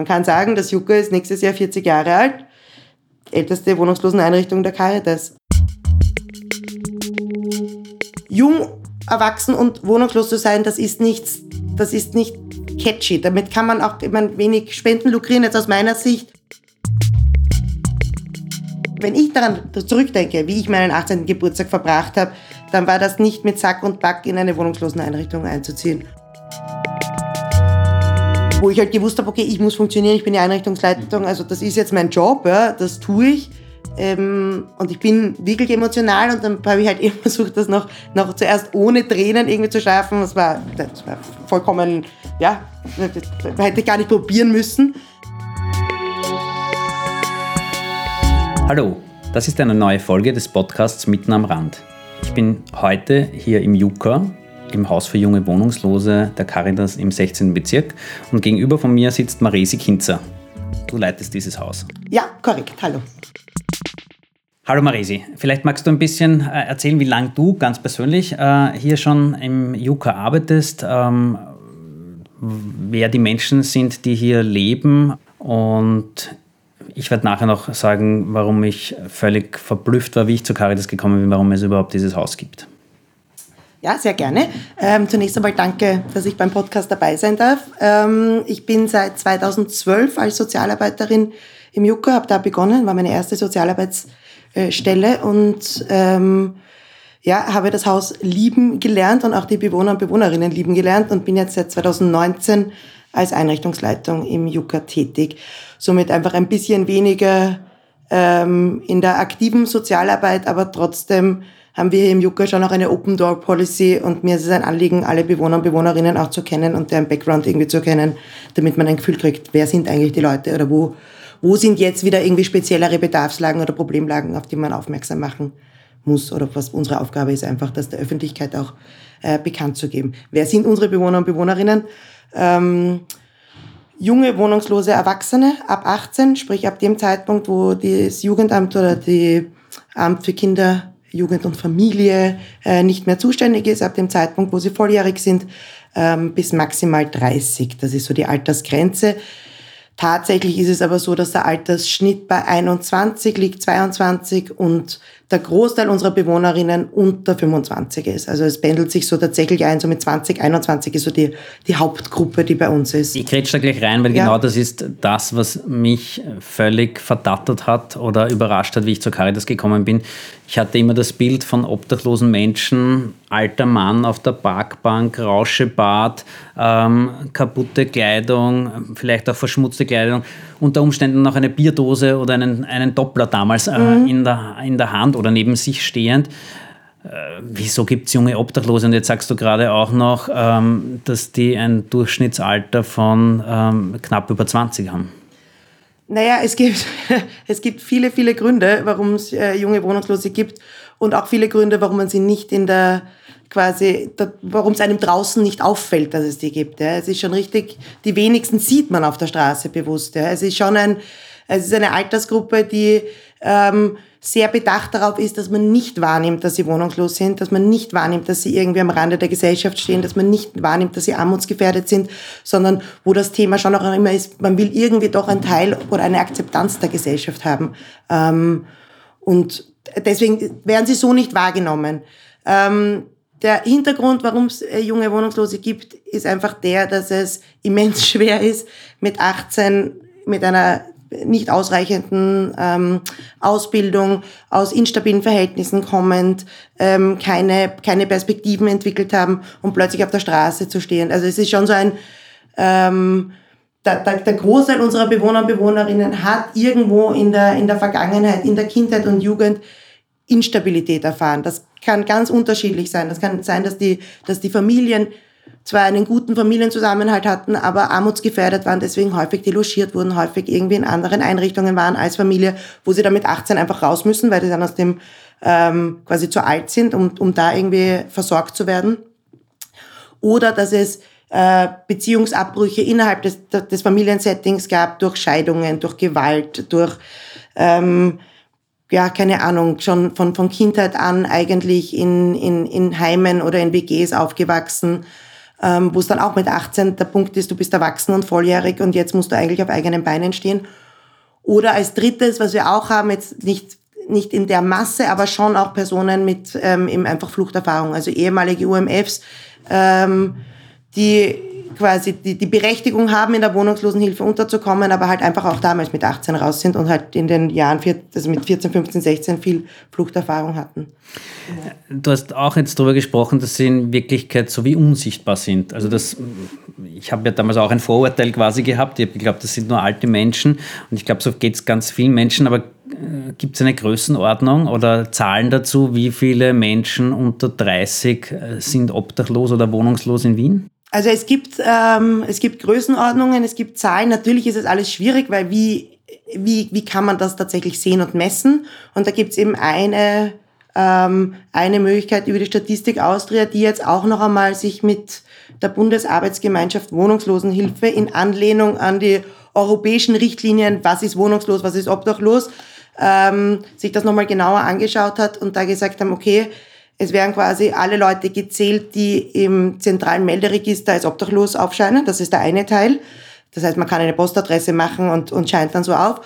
Man kann sagen, das Jucke ist nächstes Jahr 40 Jahre alt, älteste Wohnungsloseneinrichtung der Caritas. Jung, erwachsen und wohnungslos zu sein, das ist nichts, das ist nicht catchy. Damit kann man auch meine, wenig Spenden lukrieren, jetzt aus meiner Sicht. Wenn ich daran zurückdenke, wie ich meinen 18. Geburtstag verbracht habe, dann war das nicht mit Sack und Back in eine Wohnungsloseneinrichtung einzuziehen. Wo ich halt gewusst habe, okay, ich muss funktionieren, ich bin die Einrichtungsleitung, also das ist jetzt mein Job, ja, das tue ich. Ähm, und ich bin wirklich emotional und dann habe ich halt eben versucht, das noch, noch zuerst ohne Tränen irgendwie zu schaffen. Das war, das war vollkommen, ja, das hätte ich gar nicht probieren müssen. Hallo, das ist eine neue Folge des Podcasts Mitten am Rand. Ich bin heute hier im Juka, im Haus für junge Wohnungslose der Caritas im 16. Bezirk und gegenüber von mir sitzt Maresi Kinzer. Du leitest dieses Haus. Ja, korrekt. Hallo. Hallo Maresi, vielleicht magst du ein bisschen äh, erzählen, wie lange du ganz persönlich äh, hier schon im Juka arbeitest, ähm, wer die Menschen sind, die hier leben und ich werde nachher noch sagen, warum ich völlig verblüfft war, wie ich zu Caritas gekommen bin, warum es überhaupt dieses Haus gibt. Ja, sehr gerne. Ähm, zunächst einmal danke, dass ich beim Podcast dabei sein darf. Ähm, ich bin seit 2012 als Sozialarbeiterin im Juka, habe da begonnen, war meine erste Sozialarbeitsstelle und ähm, ja, habe das Haus lieben gelernt und auch die Bewohner und Bewohnerinnen lieben gelernt und bin jetzt seit 2019 als Einrichtungsleitung im Juka tätig. Somit einfach ein bisschen weniger ähm, in der aktiven Sozialarbeit, aber trotzdem haben wir hier im Juka schon auch eine Open Door Policy und mir ist es ein Anliegen, alle Bewohner und Bewohnerinnen auch zu kennen und deren Background irgendwie zu kennen, damit man ein Gefühl kriegt, wer sind eigentlich die Leute oder wo, wo sind jetzt wieder irgendwie speziellere Bedarfslagen oder Problemlagen, auf die man aufmerksam machen muss oder was unsere Aufgabe ist, einfach das der Öffentlichkeit auch äh, bekannt zu geben. Wer sind unsere Bewohner und Bewohnerinnen? Ähm, junge wohnungslose Erwachsene ab 18, sprich ab dem Zeitpunkt, wo das Jugendamt oder die Amt für Kinder, Jugend und Familie äh, nicht mehr zuständig ist, ab dem Zeitpunkt, wo sie volljährig sind, ähm, bis maximal 30. Das ist so die Altersgrenze. Tatsächlich ist es aber so, dass der Altersschnitt bei 21 liegt, 22 und der Großteil unserer Bewohnerinnen unter 25 ist. Also es pendelt sich so tatsächlich ein, so mit 20, 21 ist so die, die Hauptgruppe, die bei uns ist. Ich grätsch da gleich rein, weil ja. genau das ist das, was mich völlig verdattert hat oder überrascht hat, wie ich zur Caritas gekommen bin. Ich hatte immer das Bild von obdachlosen Menschen, alter Mann auf der Parkbank, Rauschebart, ähm, kaputte Kleidung, vielleicht auch verschmutzte Kleidung, unter Umständen noch eine Bierdose oder einen, einen Doppler damals äh, mhm. in, der, in der Hand oder neben sich stehend. Äh, wieso gibt es junge Obdachlose? Und jetzt sagst du gerade auch noch, ähm, dass die ein Durchschnittsalter von ähm, knapp über 20 haben. Naja, es gibt, es gibt viele, viele Gründe, warum es äh, junge Wohnungslose gibt und auch viele Gründe, warum man sie nicht in der quasi, warum es einem draußen nicht auffällt, dass es die gibt. Ja. Es ist schon richtig, die wenigsten sieht man auf der Straße bewusst. Ja. Es ist schon ein, es ist eine Altersgruppe, die ähm, sehr bedacht darauf ist, dass man nicht wahrnimmt, dass sie wohnungslos sind, dass man nicht wahrnimmt, dass sie irgendwie am Rande der Gesellschaft stehen, dass man nicht wahrnimmt, dass sie armutsgefährdet sind, sondern wo das Thema schon auch immer ist, man will irgendwie doch ein Teil oder eine Akzeptanz der Gesellschaft haben. Ähm, und deswegen werden sie so nicht wahrgenommen. Ähm, der Hintergrund, warum es äh, junge Wohnungslose gibt, ist einfach der, dass es immens schwer ist, mit 18 mit einer nicht ausreichenden ähm, Ausbildung, aus instabilen Verhältnissen kommend, ähm, keine, keine Perspektiven entwickelt haben und plötzlich auf der Straße zu stehen. Also es ist schon so ein, ähm, der, der, der Großteil unserer Bewohner und Bewohnerinnen hat irgendwo in der, in der Vergangenheit, in der Kindheit und Jugend Instabilität erfahren. Das kann ganz unterschiedlich sein. Das kann sein, dass die, dass die Familien zwar einen guten Familienzusammenhalt hatten, aber armutsgefährdet waren, deswegen häufig delogiert wurden, häufig irgendwie in anderen Einrichtungen waren als Familie, wo sie dann mit 18 einfach raus müssen, weil sie dann aus dem ähm, quasi zu alt sind, um, um da irgendwie versorgt zu werden. Oder dass es äh, Beziehungsabbrüche innerhalb des, des Familiensettings gab, durch Scheidungen, durch Gewalt, durch ähm, ja, keine Ahnung, schon von, von Kindheit an eigentlich in, in, in Heimen oder in WGs aufgewachsen ähm, wo es dann auch mit 18 der Punkt ist, du bist erwachsen und volljährig und jetzt musst du eigentlich auf eigenen Beinen stehen. Oder als drittes, was wir auch haben, jetzt nicht, nicht in der Masse, aber schon auch Personen mit ähm, eben einfach Fluchterfahrung, also ehemalige UMFs, ähm, die quasi die, die Berechtigung haben, in der Wohnungslosenhilfe unterzukommen, aber halt einfach auch damals mit 18 raus sind und halt in den Jahren, vier, also mit 14, 15, 16 viel Fluchterfahrung hatten. Du hast auch jetzt darüber gesprochen, dass sie in Wirklichkeit so wie unsichtbar sind. Also das, ich habe ja damals auch ein Vorurteil quasi gehabt. Ich habe geglaubt, das sind nur alte Menschen und ich glaube, so geht es ganz vielen Menschen, aber äh, Gibt es eine Größenordnung oder Zahlen dazu, wie viele Menschen unter 30 äh, sind obdachlos oder wohnungslos in Wien? Also es gibt, ähm, es gibt Größenordnungen, es gibt Zahlen. Natürlich ist es alles schwierig, weil wie, wie, wie kann man das tatsächlich sehen und messen? Und da gibt es eben eine, ähm, eine Möglichkeit über die Statistik Austria, die jetzt auch noch einmal sich mit der Bundesarbeitsgemeinschaft Wohnungslosenhilfe in Anlehnung an die europäischen Richtlinien, was ist wohnungslos, was ist obdachlos, ähm, sich das nochmal genauer angeschaut hat und da gesagt haben, okay, es werden quasi alle Leute gezählt, die im zentralen Melderegister als obdachlos aufscheinen. Das ist der eine Teil. Das heißt, man kann eine Postadresse machen und, und scheint dann so auf.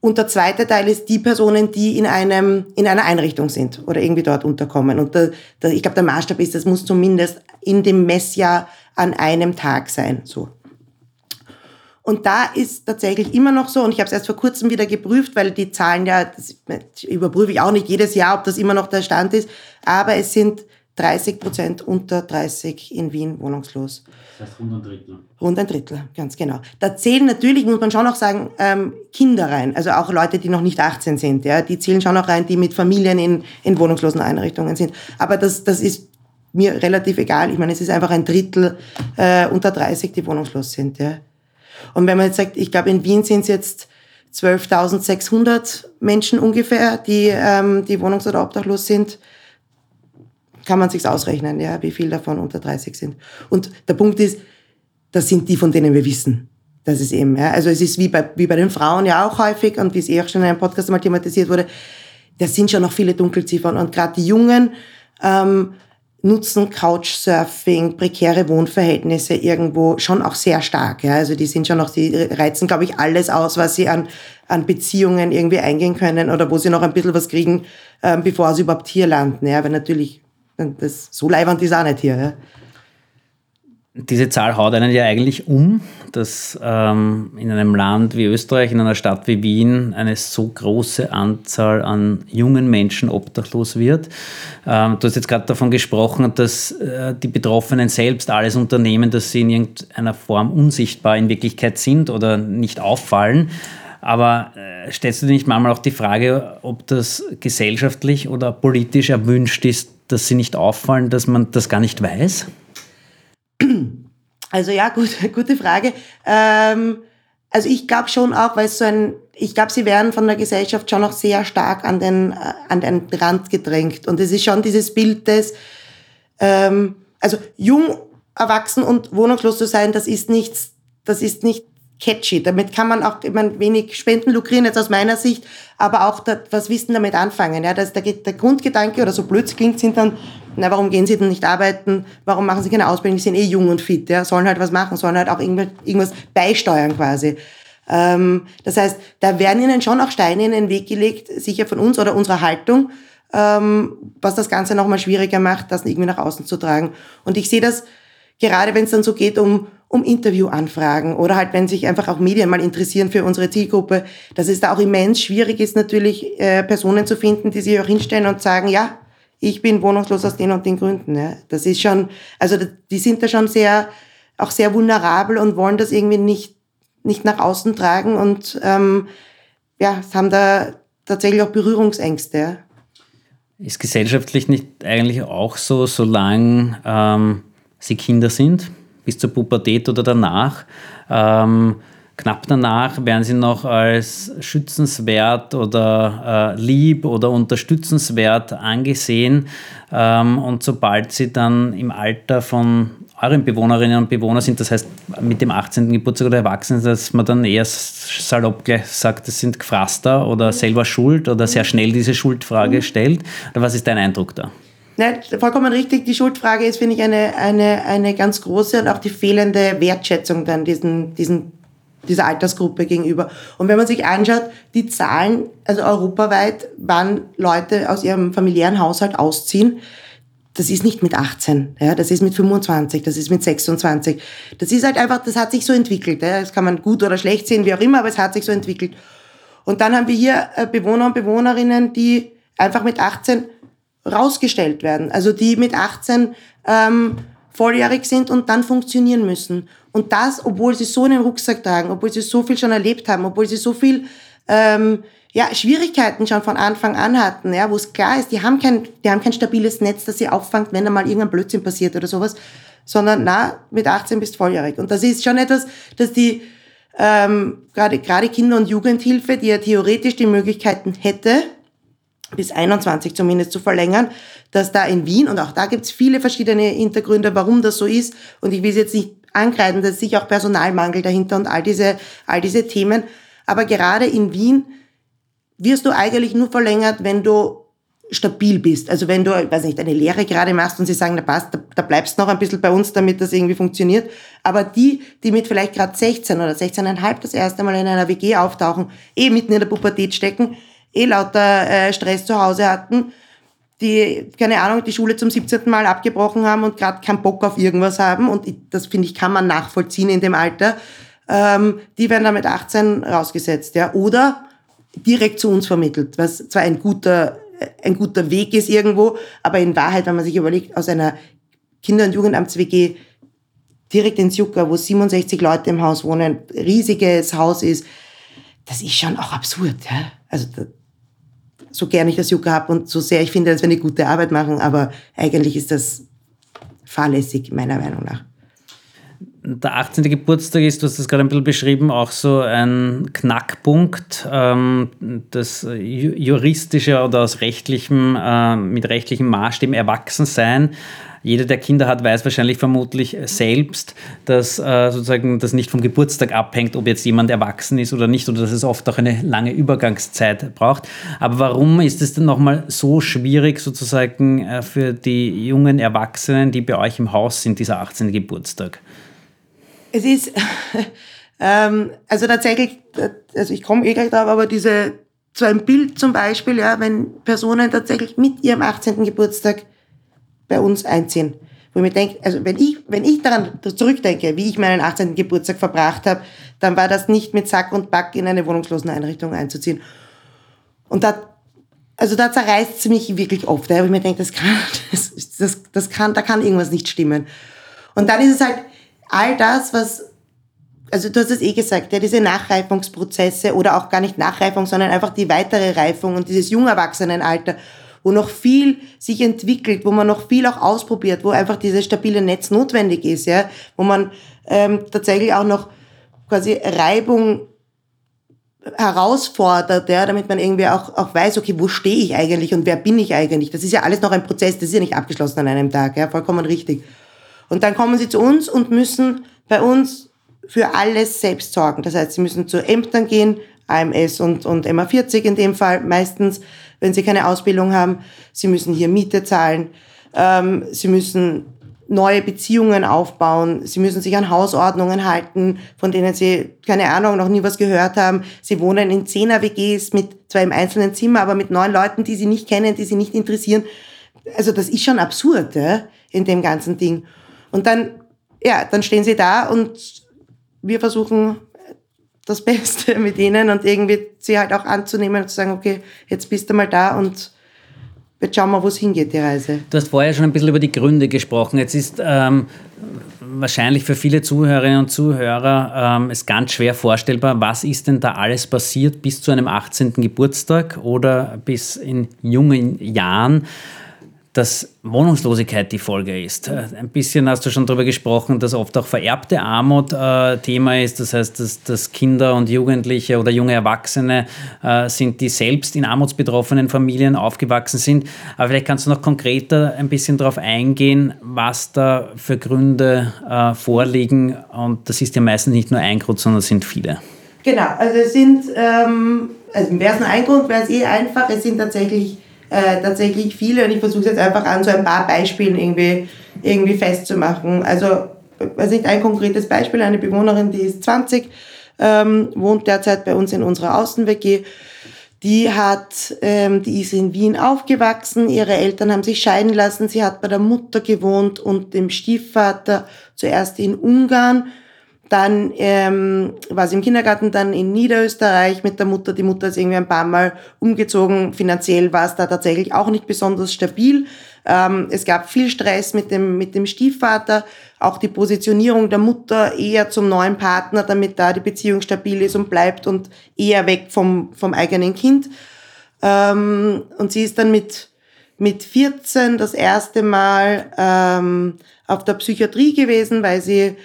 Und der zweite Teil ist die Personen, die in einem in einer Einrichtung sind oder irgendwie dort unterkommen. Und der, der, ich glaube, der Maßstab ist, das muss zumindest in dem Messjahr an einem Tag sein. So. Und da ist tatsächlich immer noch so, und ich habe es erst vor kurzem wieder geprüft, weil die Zahlen ja, das überprüfe ich auch nicht jedes Jahr, ob das immer noch der Stand ist, aber es sind 30 Prozent unter 30 in Wien wohnungslos. Das heißt rund ein Drittel. Rund ein Drittel, ganz genau. Da zählen natürlich, muss man schon auch sagen, ähm, Kinder rein, also auch Leute, die noch nicht 18 sind, ja, die zählen schon auch rein, die mit Familien in, in wohnungslosen Einrichtungen sind. Aber das, das ist mir relativ egal. Ich meine, es ist einfach ein Drittel äh, unter 30, die wohnungslos sind. Ja. Und wenn man jetzt sagt, ich glaube, in Wien sind es jetzt 12.600 Menschen ungefähr, die, ähm, die wohnungs- oder obdachlos sind, kann man sich's ausrechnen, ja, wie viel davon unter 30 sind. Und der Punkt ist, das sind die, von denen wir wissen. Das ist eben, ja. Also es ist wie bei, wie bei den Frauen ja auch häufig und wie es eh auch schon in einem Podcast mal thematisiert wurde, das sind schon noch viele Dunkelziffern. Und gerade die Jungen, ähm, nutzen Couchsurfing, prekäre Wohnverhältnisse irgendwo schon auch sehr stark. Ja? Also die sind schon noch, die reizen, glaube ich, alles aus, was sie an, an Beziehungen irgendwie eingehen können oder wo sie noch ein bisschen was kriegen, ähm, bevor sie überhaupt hier landen. Ja? Weil natürlich, das, so leibend ist auch nicht hier. Ja? Diese Zahl haut einen ja eigentlich um, dass ähm, in einem Land wie Österreich, in einer Stadt wie Wien, eine so große Anzahl an jungen Menschen obdachlos wird. Ähm, du hast jetzt gerade davon gesprochen, dass äh, die Betroffenen selbst alles unternehmen, dass sie in irgendeiner Form unsichtbar in Wirklichkeit sind oder nicht auffallen. Aber äh, stellst du dir nicht manchmal auch die Frage, ob das gesellschaftlich oder politisch erwünscht ist, dass sie nicht auffallen, dass man das gar nicht weiß? Also ja, gut, gute Frage. Ähm, also ich glaube schon auch, weil so ein, ich glaube, sie werden von der Gesellschaft schon noch sehr stark an den, äh, an den Rand gedrängt. Und es ist schon dieses Bild des, ähm, also jung, erwachsen und wohnungslos zu sein, das ist nichts, das ist nicht catchy. Damit kann man auch meine, wenig Spenden lukrieren, jetzt aus meiner Sicht, aber auch das, was Wissen damit anfangen. Ja, das, der, der Grundgedanke oder so blöd klingt, sind dann, na, warum gehen sie denn nicht arbeiten? Warum machen sie keine Ausbildung? Die sind eh jung und fit, ja, sollen halt was machen, sollen halt auch irgendwas beisteuern quasi. Ähm, das heißt, da werden ihnen schon auch Steine in den Weg gelegt, sicher von uns oder unserer Haltung, ähm, was das Ganze nochmal schwieriger macht, das irgendwie nach außen zu tragen. Und ich sehe das, gerade wenn es dann so geht um, um Interviewanfragen oder halt, wenn sich einfach auch Medien mal interessieren für unsere Zielgruppe, dass es da auch immens schwierig ist, natürlich äh, Personen zu finden, die sich auch hinstellen und sagen, ja, ich bin wohnungslos aus den und den Gründen. Ja. Das ist schon, also die sind da schon sehr, auch sehr vulnerabel und wollen das irgendwie nicht, nicht nach außen tragen und ähm, ja, haben da tatsächlich auch Berührungsängste. Ja. Ist gesellschaftlich nicht eigentlich auch so, solange ähm, sie Kinder sind, bis zur Pubertät oder danach. Ähm, knapp danach werden sie noch als schützenswert oder äh, lieb oder unterstützenswert angesehen. Ähm, und sobald sie dann im Alter von euren Bewohnerinnen und Bewohnern sind, das heißt mit dem 18. Geburtstag oder Erwachsenen, dass man dann eher salopp gleich sagt, das sind Gefraster oder selber schuld oder sehr schnell diese Schuldfrage stellt. Oder was ist dein Eindruck da? Ne, vollkommen richtig. Die Schuldfrage ist, finde ich, eine, eine, eine ganz große und auch die fehlende Wertschätzung dann diesen, diesen, dieser Altersgruppe gegenüber. Und wenn man sich anschaut, die Zahlen, also europaweit, wann Leute aus ihrem familiären Haushalt ausziehen, das ist nicht mit 18, ja, das ist mit 25, das ist mit 26. Das ist halt einfach, das hat sich so entwickelt. Ja. Das kann man gut oder schlecht sehen, wie auch immer, aber es hat sich so entwickelt. Und dann haben wir hier äh, Bewohner und Bewohnerinnen, die einfach mit 18 rausgestellt werden. Also die mit 18 ähm, volljährig sind und dann funktionieren müssen. Und das, obwohl sie so einen Rucksack tragen, obwohl sie so viel schon erlebt haben, obwohl sie so viel ähm, ja, Schwierigkeiten schon von Anfang an hatten, ja, wo es klar ist, die haben kein, die haben kein stabiles Netz, das sie auffangt, wenn da mal irgendein Blödsinn passiert oder sowas, sondern na, mit 18 bist volljährig. Und das ist schon etwas, dass die ähm, gerade Kinder- und Jugendhilfe, die ja theoretisch die Möglichkeiten hätte, bis 21 zumindest zu verlängern, dass da in Wien, und auch da gibt's viele verschiedene Hintergründe, warum das so ist, und ich will es jetzt nicht angreifen, da ist sicher auch Personalmangel dahinter und all diese, all diese Themen, aber gerade in Wien wirst du eigentlich nur verlängert, wenn du stabil bist. Also wenn du, weiß nicht, eine Lehre gerade machst und sie sagen, na passt, da, da bleibst noch ein bisschen bei uns, damit das irgendwie funktioniert. Aber die, die mit vielleicht gerade 16 oder 16,5 das erste Mal in einer WG auftauchen, eh mitten in der Pubertät stecken, eh lauter äh, Stress zu Hause hatten, die, keine Ahnung, die Schule zum 17. Mal abgebrochen haben und gerade keinen Bock auf irgendwas haben. Und das, finde ich, kann man nachvollziehen in dem Alter. Ähm, die werden dann mit 18 rausgesetzt. Ja. Oder direkt zu uns vermittelt, was zwar ein guter, ein guter Weg ist irgendwo, aber in Wahrheit, wenn man sich überlegt, aus einer Kinder- und Jugendamts-WG direkt ins Jucker, wo 67 Leute im Haus wohnen, riesiges Haus ist, das ist schon auch absurd. Ja? Also so gern ich das Jucker habe und so sehr ich finde, dass wir eine gute Arbeit machen, aber eigentlich ist das fahrlässig, meiner Meinung nach. Der 18. Geburtstag ist, du hast das gerade ein bisschen beschrieben, auch so ein Knackpunkt, ähm, das juristische oder aus rechtlichem, äh, mit rechtlichem Maßstäben Erwachsensein jeder, der Kinder hat, weiß wahrscheinlich vermutlich selbst, dass äh, sozusagen das nicht vom Geburtstag abhängt, ob jetzt jemand erwachsen ist oder nicht, oder dass es oft auch eine lange Übergangszeit braucht. Aber warum ist es denn nochmal so schwierig, sozusagen äh, für die jungen Erwachsenen, die bei euch im Haus sind, dieser 18. Geburtstag? Es ist, ähm, also tatsächlich, also ich komme eh gleich drauf, aber diese, so ein Bild zum Beispiel, ja, wenn Personen tatsächlich mit ihrem 18. Geburtstag bei uns einziehen. Wo ich mir denke, also wenn ich, wenn ich daran zurückdenke, wie ich meinen 18. Geburtstag verbracht habe, dann war das nicht mit Sack und Back in eine wohnungslosen Einrichtung einzuziehen. Und da, also da zerreißt es mich wirklich oft, weil ich mir denke, das kann, das, das, das kann, da kann irgendwas nicht stimmen. Und dann ist es halt all das, was also du hast es eh gesagt, ja, diese Nachreifungsprozesse oder auch gar nicht Nachreifung, sondern einfach die weitere Reifung und dieses Jungerwachsenenalter wo noch viel sich entwickelt, wo man noch viel auch ausprobiert, wo einfach dieses stabile Netz notwendig ist, ja, wo man ähm, tatsächlich auch noch quasi Reibung herausfordert, ja, damit man irgendwie auch, auch weiß, okay, wo stehe ich eigentlich und wer bin ich eigentlich? Das ist ja alles noch ein Prozess, das ist ja nicht abgeschlossen an einem Tag, ja, vollkommen richtig. Und dann kommen sie zu uns und müssen bei uns für alles selbst sorgen. Das heißt, sie müssen zu Ämtern gehen, AMS und, und MA40 in dem Fall meistens, wenn sie keine Ausbildung haben. Sie müssen hier Miete zahlen. Ähm, sie müssen neue Beziehungen aufbauen. Sie müssen sich an Hausordnungen halten, von denen sie, keine Ahnung, noch nie was gehört haben. Sie wohnen in zehner WGs mit zwar im einzelnen Zimmer, aber mit neun Leuten, die sie nicht kennen, die sie nicht interessieren. Also das ist schon absurd, ja, in dem ganzen Ding. Und dann, ja, dann stehen sie da und wir versuchen das Beste mit ihnen und irgendwie sie halt auch anzunehmen und zu sagen, okay, jetzt bist du mal da und jetzt schauen wir, wo es hingeht, die Reise. Du hast vorher schon ein bisschen über die Gründe gesprochen. Jetzt ist ähm, wahrscheinlich für viele Zuhörerinnen und Zuhörer ähm, es ganz schwer vorstellbar, was ist denn da alles passiert bis zu einem 18. Geburtstag oder bis in jungen Jahren dass Wohnungslosigkeit die Folge ist. Ein bisschen hast du schon darüber gesprochen, dass oft auch vererbte Armut äh, Thema ist. Das heißt, dass, dass, Kinder und Jugendliche oder junge Erwachsene äh, sind, die selbst in armutsbetroffenen Familien aufgewachsen sind. Aber vielleicht kannst du noch konkreter ein bisschen darauf eingehen, was da für Gründe äh, vorliegen. Und das ist ja meistens nicht nur ein Grund, sondern es sind viele. Genau, also es sind, ähm, also wäre es nur ein Grund, wäre es eh einfach. Es sind tatsächlich äh, tatsächlich viele und ich versuche jetzt einfach an so ein paar Beispielen irgendwie, irgendwie festzumachen. Also, weiß nicht, ein konkretes Beispiel, eine Bewohnerin, die ist 20, ähm, wohnt derzeit bei uns in unserer Außen-WG. Die hat, ähm, die ist in Wien aufgewachsen. Ihre Eltern haben sich scheiden lassen. Sie hat bei der Mutter gewohnt und dem Stiefvater zuerst in Ungarn dann ähm, war sie im Kindergarten dann in Niederösterreich mit der Mutter. Die Mutter ist irgendwie ein paar Mal umgezogen. Finanziell war es da tatsächlich auch nicht besonders stabil. Ähm, es gab viel Stress mit dem, mit dem Stiefvater. Auch die Positionierung der Mutter eher zum neuen Partner, damit da die Beziehung stabil ist und bleibt und eher weg vom, vom eigenen Kind. Ähm, und sie ist dann mit, mit 14 das erste Mal ähm, auf der Psychiatrie gewesen, weil sie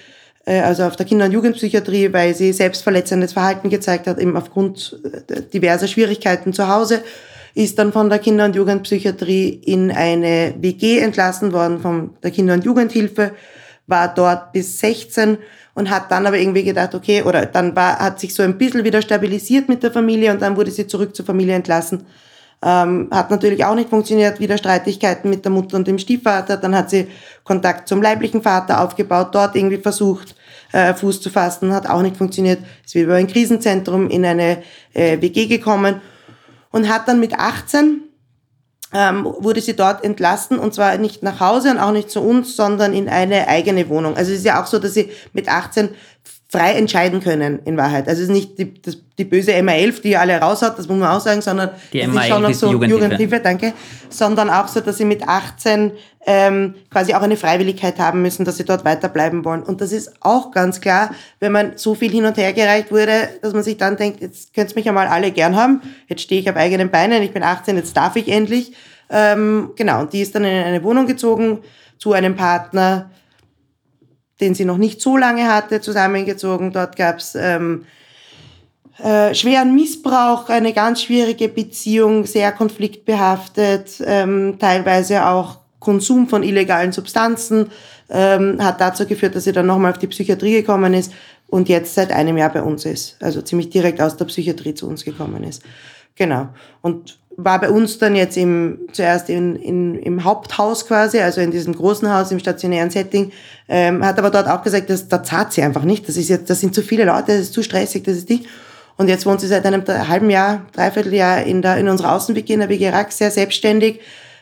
also auf der Kinder- und Jugendpsychiatrie, weil sie selbstverletzendes Verhalten gezeigt hat, eben aufgrund äh, diverser Schwierigkeiten zu Hause, ist dann von der Kinder- und Jugendpsychiatrie in eine WG entlassen worden von der Kinder- und Jugendhilfe, war dort bis 16 und hat dann aber irgendwie gedacht, okay, oder dann war, hat sich so ein bisschen wieder stabilisiert mit der Familie und dann wurde sie zurück zur Familie entlassen. Ähm, hat natürlich auch nicht funktioniert, wieder Streitigkeiten mit der Mutter und dem Stiefvater. Dann hat sie Kontakt zum leiblichen Vater aufgebaut, dort irgendwie versucht, äh, Fuß zu fassen, hat auch nicht funktioniert. Ist wieder über ein Krisenzentrum in eine äh, WG gekommen und hat dann mit 18 ähm, wurde sie dort entlassen und zwar nicht nach Hause und auch nicht zu uns, sondern in eine eigene Wohnung. Also es ist ja auch so, dass sie mit 18 frei entscheiden können, in Wahrheit. Also es ist nicht die, das, die böse MA11, die alle raus hat, das muss man auch sagen, sondern die es MA11 ist schon noch so Jugendhilfe. Jugendhilfe, danke, sondern auch so, dass sie mit 18 ähm, quasi auch eine Freiwilligkeit haben müssen, dass sie dort weiterbleiben wollen. Und das ist auch ganz klar, wenn man so viel hin und her gereicht wurde, dass man sich dann denkt, jetzt könnt ihr mich ja mal alle gern haben, jetzt stehe ich auf eigenen Beinen, ich bin 18, jetzt darf ich endlich. Ähm, genau, und die ist dann in eine Wohnung gezogen zu einem Partner, den sie noch nicht so lange hatte, zusammengezogen. Dort gab es ähm, äh, schweren Missbrauch, eine ganz schwierige Beziehung, sehr konfliktbehaftet, ähm, teilweise auch Konsum von illegalen Substanzen, ähm, hat dazu geführt, dass sie dann nochmal auf die Psychiatrie gekommen ist und jetzt seit einem Jahr bei uns ist. Also ziemlich direkt aus der Psychiatrie zu uns gekommen ist. Genau. Und war bei uns dann jetzt im, zuerst in, in, im Haupthaus quasi, also in diesem großen Haus im stationären Setting, ähm, hat aber dort auch gesagt, dass, da zahlt sie einfach nicht. Das ist jetzt, das sind zu viele Leute, das ist zu stressig, das ist nicht. Und jetzt wohnt sie seit einem halben Jahr, dreiviertel Jahr in, der, in unserer Außenwiki in der WG Rack, sehr selbstständig,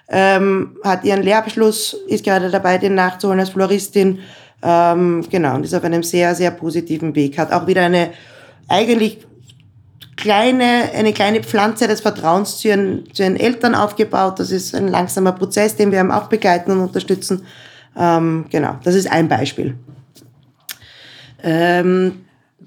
ähm, hat ihren Lehrabschluss, ist gerade dabei, den nachzuholen als Floristin, ähm, genau, und ist auf einem sehr, sehr positiven Weg. Hat auch wieder eine eigentlich kleine, eine kleine Pflanze des Vertrauens zu ihren, zu ihren Eltern aufgebaut. Das ist ein langsamer Prozess, den wir auch begleiten und unterstützen. Ähm, genau, das ist ein Beispiel. Ähm,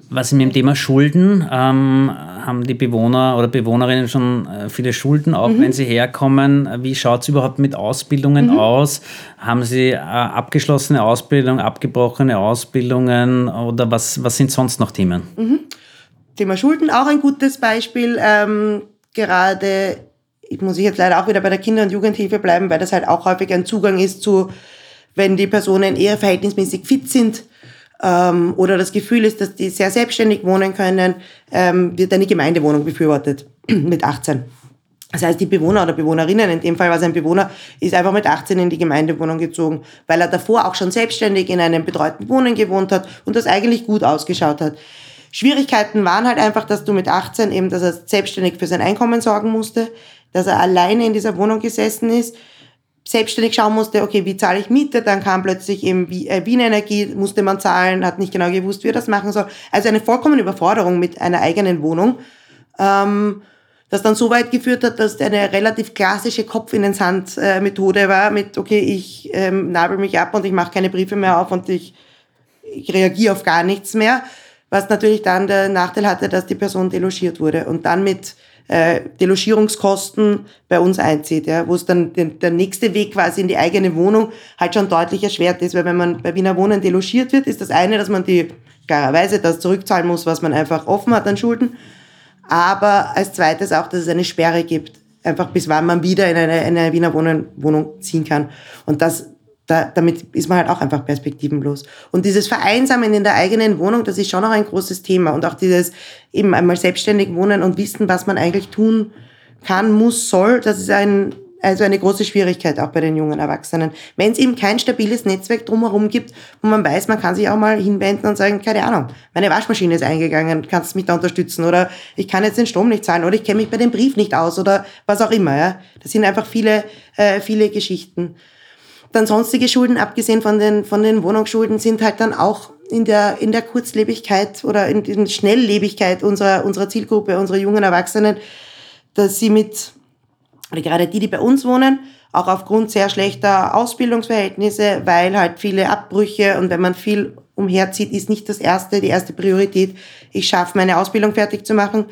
was mit dem Thema Schulden, ähm, haben die Bewohner oder Bewohnerinnen schon äh, viele Schulden, auch mhm. wenn sie herkommen. Wie schaut es überhaupt mit Ausbildungen mhm. aus? Haben sie äh, abgeschlossene Ausbildung, abgebrochene Ausbildungen oder was, was sind sonst noch Themen? Mhm. Thema Schulden, auch ein gutes Beispiel. Ähm, gerade, ich muss jetzt leider auch wieder bei der Kinder- und Jugendhilfe bleiben, weil das halt auch häufig ein Zugang ist zu, wenn die Personen eher verhältnismäßig fit sind ähm, oder das Gefühl ist, dass die sehr selbstständig wohnen können, ähm, wird eine Gemeindewohnung befürwortet mit 18. Das heißt, die Bewohner oder Bewohnerinnen, in dem Fall war es ein Bewohner, ist einfach mit 18 in die Gemeindewohnung gezogen, weil er davor auch schon selbstständig in einem betreuten Wohnen gewohnt hat und das eigentlich gut ausgeschaut hat. Schwierigkeiten waren halt einfach, dass du mit 18 eben, dass er selbstständig für sein Einkommen sorgen musste, dass er alleine in dieser Wohnung gesessen ist, selbstständig schauen musste, okay, wie zahle ich Miete, dann kam plötzlich eben äh, Wien Energie, musste man zahlen, hat nicht genau gewusst, wie er das machen soll. Also eine vollkommene Überforderung mit einer eigenen Wohnung, ähm, das dann so weit geführt hat, dass eine relativ klassische Kopf in den Sand äh, Methode war mit, okay, ich ähm, nabel mich ab und ich mache keine Briefe mehr auf und ich, ich reagiere auf gar nichts mehr was natürlich dann der Nachteil hatte, dass die Person delogiert wurde und dann mit äh, Delogierungskosten bei uns einzieht, ja, wo es dann den, der nächste Weg quasi in die eigene Wohnung halt schon deutlich erschwert ist, weil wenn man bei Wiener Wohnen delogiert wird, ist das eine, dass man die klarerweise das zurückzahlen muss, was man einfach offen hat an Schulden, aber als zweites auch, dass es eine Sperre gibt, einfach bis wann man wieder in eine, in eine Wiener Wohnen, Wohnung ziehen kann. Und das da, damit ist man halt auch einfach perspektivenlos. Und dieses Vereinsamen in der eigenen Wohnung, das ist schon auch ein großes Thema. Und auch dieses eben einmal selbstständig wohnen und wissen, was man eigentlich tun kann, muss, soll, das ist ein, also eine große Schwierigkeit auch bei den jungen Erwachsenen. Wenn es eben kein stabiles Netzwerk drumherum gibt, wo man weiß, man kann sich auch mal hinwenden und sagen, keine Ahnung, meine Waschmaschine ist eingegangen, kannst du mich da unterstützen oder ich kann jetzt den Strom nicht zahlen oder ich kenne mich bei dem Brief nicht aus oder was auch immer. Ja. Das sind einfach viele, äh, viele Geschichten. Dann sonstige Schulden, abgesehen von den, von den Wohnungsschulden, sind halt dann auch in der, in der Kurzlebigkeit oder in der Schnelllebigkeit unserer, unserer Zielgruppe, unserer jungen Erwachsenen, dass sie mit oder gerade die, die bei uns wohnen, auch aufgrund sehr schlechter Ausbildungsverhältnisse, weil halt viele Abbrüche und wenn man viel umherzieht, ist nicht das erste, die erste Priorität, ich schaffe meine Ausbildung fertig zu machen.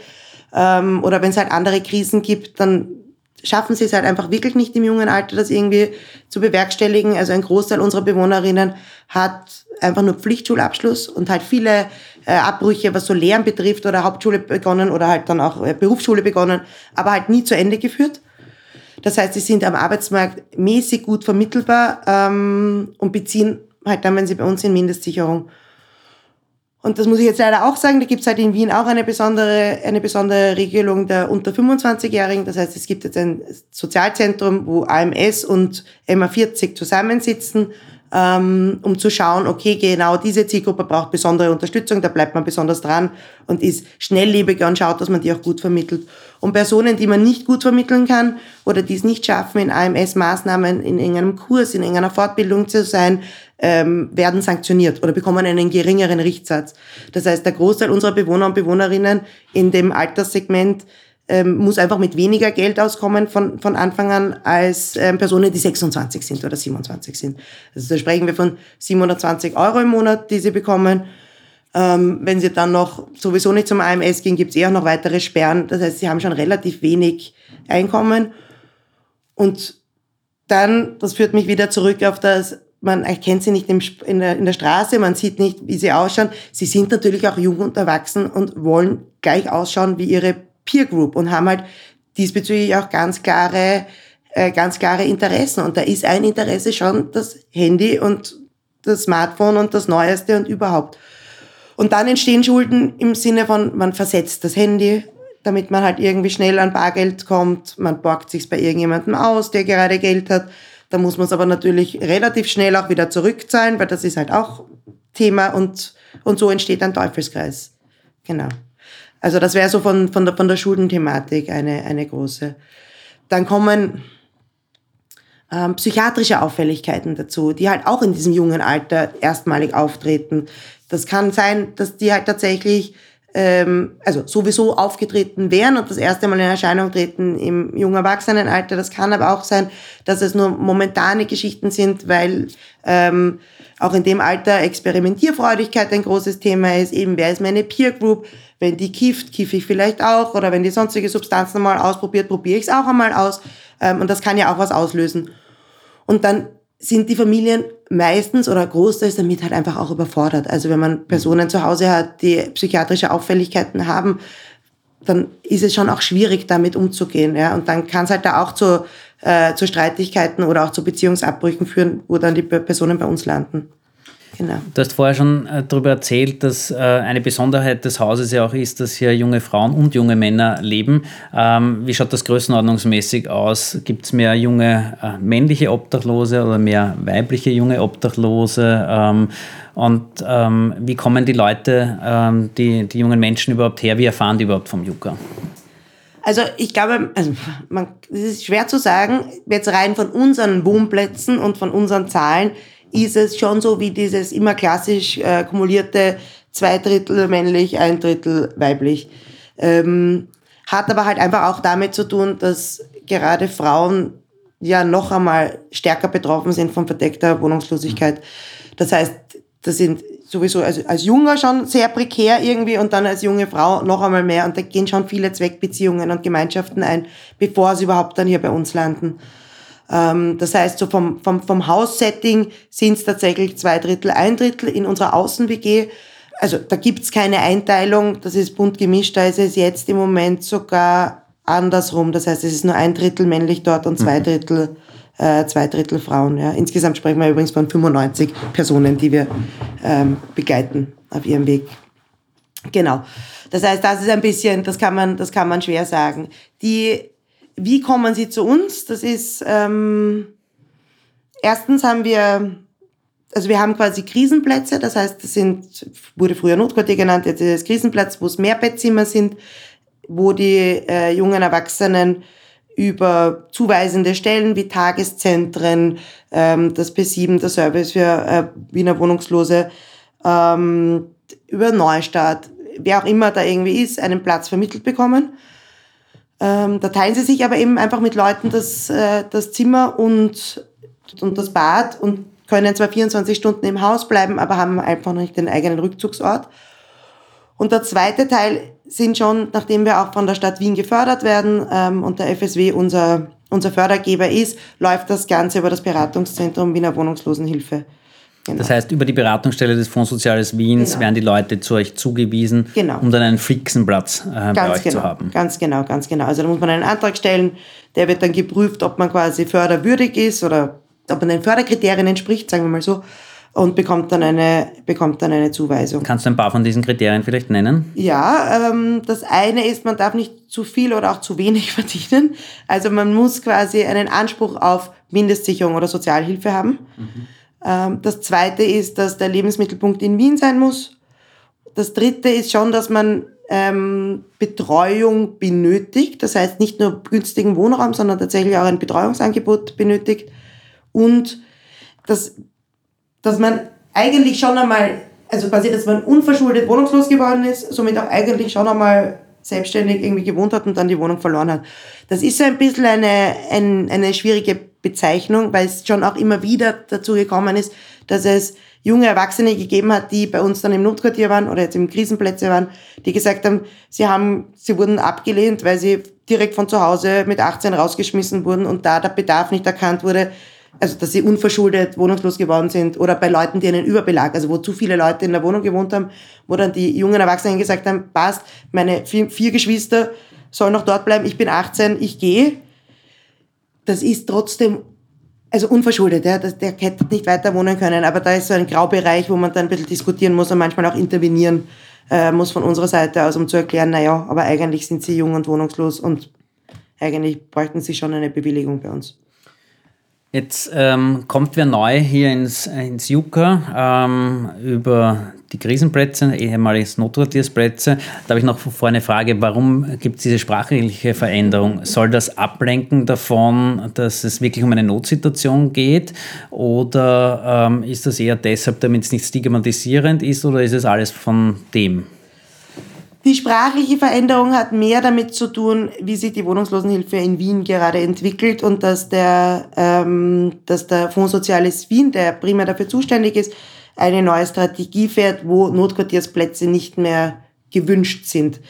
Ähm, oder wenn es halt andere Krisen gibt, dann schaffen sie es halt einfach wirklich nicht im jungen Alter, das irgendwie zu bewerkstelligen. Also ein Großteil unserer Bewohnerinnen hat einfach nur Pflichtschulabschluss und halt viele äh, Abbrüche, was so Lehren betrifft oder Hauptschule begonnen oder halt dann auch äh, Berufsschule begonnen, aber halt nie zu Ende geführt. Das heißt, sie sind am Arbeitsmarkt mäßig gut vermittelbar ähm, und beziehen halt dann, wenn sie bei uns sind, Mindestsicherung. Und das muss ich jetzt leider auch sagen, da gibt es halt in Wien auch eine besondere, eine besondere Regelung der unter 25-Jährigen. Das heißt, es gibt jetzt ein Sozialzentrum, wo AMS und MA40 zusammensitzen ähm, um zu schauen, okay, genau diese Zielgruppe braucht besondere Unterstützung, da bleibt man besonders dran und ist schnelllebiger und schaut, dass man die auch gut vermittelt. Und Personen, die man nicht gut vermitteln kann oder die es nicht schaffen, in AMS-Maßnahmen, in irgendeinem Kurs, in irgendeiner Fortbildung zu sein, ähm, werden sanktioniert oder bekommen einen geringeren Richtsatz. Das heißt, der Großteil unserer Bewohner und Bewohnerinnen in dem Alterssegment ähm, muss einfach mit weniger Geld auskommen von, von Anfang an als ähm, Personen, die 26 sind oder 27 sind. Also da sprechen wir von 720 Euro im Monat, die sie bekommen. Ähm, wenn sie dann noch sowieso nicht zum AMS gehen, gibt es eh noch weitere Sperren. Das heißt, sie haben schon relativ wenig Einkommen. Und dann, das führt mich wieder zurück auf das, man erkennt sie nicht in der, Straße, man sieht nicht, wie sie ausschauen. Sie sind natürlich auch jung und erwachsen und wollen gleich ausschauen wie ihre Peer Group und haben halt diesbezüglich auch ganz klare, äh, ganz klare Interessen. Und da ist ein Interesse schon das Handy und das Smartphone und das Neueste und überhaupt. Und dann entstehen Schulden im Sinne von, man versetzt das Handy, damit man halt irgendwie schnell an Bargeld kommt. Man borgt sich's bei irgendjemandem aus, der gerade Geld hat. Da muss man es aber natürlich relativ schnell auch wieder zurückzahlen, weil das ist halt auch Thema und, und so entsteht ein Teufelskreis. Genau. Also das wäre so von, von, der, von der Schuldenthematik eine, eine große. Dann kommen ähm, psychiatrische Auffälligkeiten dazu, die halt auch in diesem jungen Alter erstmalig auftreten. Das kann sein, dass die halt tatsächlich ähm, also sowieso aufgetreten wären und das erste Mal in Erscheinung treten im jungen Erwachsenenalter. Das kann aber auch sein, dass es nur momentane Geschichten sind, weil ähm, auch in dem Alter Experimentierfreudigkeit ein großes Thema ist. Eben, wer ist meine Peer Group? Wenn die kifft, kiffe ich vielleicht auch. Oder wenn die sonstige Substanzen mal ausprobiert, probiere ich es auch einmal aus. Ähm, und das kann ja auch was auslösen. Und dann sind die Familien meistens oder großteils damit halt einfach auch überfordert. Also wenn man Personen zu Hause hat, die psychiatrische Auffälligkeiten haben, dann ist es schon auch schwierig, damit umzugehen. Ja? Und dann kann es halt da auch zu, äh, zu Streitigkeiten oder auch zu Beziehungsabbrüchen führen, wo dann die Personen bei uns landen. Genau. Du hast vorher schon äh, darüber erzählt, dass äh, eine Besonderheit des Hauses ja auch ist, dass hier junge Frauen und junge Männer leben. Ähm, wie schaut das größenordnungsmäßig aus? Gibt es mehr junge äh, männliche Obdachlose oder mehr weibliche junge Obdachlose? Ähm, und ähm, wie kommen die Leute, die, die jungen Menschen überhaupt her? Wie erfahren die überhaupt vom Yucca? Also ich glaube, also man, es ist schwer zu sagen, jetzt rein von unseren Wohnplätzen und von unseren Zahlen, ist es schon so wie dieses immer klassisch äh, kumulierte zwei Drittel männlich, ein Drittel weiblich. Ähm, hat aber halt einfach auch damit zu tun, dass gerade Frauen ja noch einmal stärker betroffen sind von verdeckter Wohnungslosigkeit. Das heißt, das sind sowieso also als Junger schon sehr prekär irgendwie und dann als junge Frau noch einmal mehr und da gehen schon viele Zweckbeziehungen und Gemeinschaften ein, bevor sie überhaupt dann hier bei uns landen. Ähm, das heißt, so vom, vom, vom Haussetting sind es tatsächlich zwei Drittel, ein Drittel in unserer Außen-WG. Also da gibt's keine Einteilung, das ist bunt gemischt, da ist es jetzt im Moment sogar andersrum. Das heißt, es ist nur ein Drittel männlich dort und zwei mhm. Drittel, äh, zwei Drittel Frauen. Ja. Insgesamt sprechen wir übrigens von 95 Personen, die wir ähm, begleiten auf ihrem Weg. Genau. Das heißt, das ist ein bisschen, das kann man, das kann man schwer sagen. Die wie kommen sie zu uns? Das ist, ähm, erstens haben wir, also wir haben quasi Krisenplätze, das heißt, das sind, wurde früher Notquartier genannt, jetzt ist es Krisenplatz, wo es Mehrbettzimmer sind, wo die äh, jungen Erwachsenen über zuweisende Stellen wie Tageszentren, ähm, das P7, der Service für äh, Wiener Wohnungslose, ähm, über Neustart, wer auch immer da irgendwie ist, einen Platz vermittelt bekommen. Ähm, da teilen sie sich aber eben einfach mit Leuten das, äh, das Zimmer und, und das Bad und können zwar 24 Stunden im Haus bleiben, aber haben einfach nicht den eigenen Rückzugsort. Und der zweite Teil sind schon, nachdem wir auch von der Stadt Wien gefördert werden ähm, und der FSW unser, unser Fördergeber ist, läuft das Ganze über das Beratungszentrum Wiener Wohnungslosenhilfe. Genau. Das heißt, über die Beratungsstelle des Fonds Soziales Wiens genau. werden die Leute zu euch zugewiesen, genau. um dann einen fixen Platz äh, bei euch genau. zu haben. Ganz genau, ganz genau. Also da muss man einen Antrag stellen, der wird dann geprüft, ob man quasi förderwürdig ist oder ob man den Förderkriterien entspricht, sagen wir mal so, und bekommt dann eine, bekommt dann eine Zuweisung. Kannst du ein paar von diesen Kriterien vielleicht nennen? Ja, ähm, das eine ist, man darf nicht zu viel oder auch zu wenig verdienen. Also man muss quasi einen Anspruch auf Mindestsicherung oder Sozialhilfe haben. Mhm. Ähm, das zweite ist, dass der Lebensmittelpunkt in Wien sein muss. Das dritte ist schon, dass man ähm, Betreuung benötigt. Das heißt nicht nur günstigen Wohnraum, sondern tatsächlich auch ein Betreuungsangebot benötigt. Und dass, dass man eigentlich schon einmal, also quasi, dass man unverschuldet wohnungslos geworden ist, somit auch eigentlich schon einmal selbstständig irgendwie gewohnt hat und dann die Wohnung verloren hat. Das ist so ein bisschen eine, ein, eine schwierige Bezeichnung, weil es schon auch immer wieder dazu gekommen ist, dass es junge Erwachsene gegeben hat, die bei uns dann im Notquartier waren oder jetzt im Krisenplätze waren, die gesagt haben, sie haben, sie wurden abgelehnt, weil sie direkt von zu Hause mit 18 rausgeschmissen wurden und da der Bedarf nicht erkannt wurde, also dass sie unverschuldet wohnungslos geworden sind oder bei Leuten, die einen Überbelag, also wo zu viele Leute in der Wohnung gewohnt haben, wo dann die jungen Erwachsenen gesagt haben, passt, meine vier, vier Geschwister sollen noch dort bleiben, ich bin 18, ich gehe das ist trotzdem, also unverschuldet, ja, das, der hätte nicht weiter wohnen können, aber da ist so ein Graubereich, wo man dann ein bisschen diskutieren muss und manchmal auch intervenieren äh, muss von unserer Seite aus, um zu erklären, naja, aber eigentlich sind sie jung und wohnungslos und eigentlich bräuchten sie schon eine Bewilligung bei uns. Jetzt ähm, kommt wer neu hier ins, ins Juka ähm, über die Krisenplätze, ehemaliges Notquartiersplätze. Da habe ich noch vor eine Frage, warum gibt es diese sprachliche Veränderung? Soll das ablenken davon, dass es wirklich um eine Notsituation geht? Oder ähm, ist das eher deshalb, damit es nicht stigmatisierend ist? Oder ist es alles von dem? Die sprachliche Veränderung hat mehr damit zu tun, wie sich die Wohnungslosenhilfe in Wien gerade entwickelt und dass der, ähm, dass der Fonds Soziales Wien, der primär dafür zuständig ist, eine neue Strategie fährt, wo Notquartiersplätze nicht mehr gewünscht sind.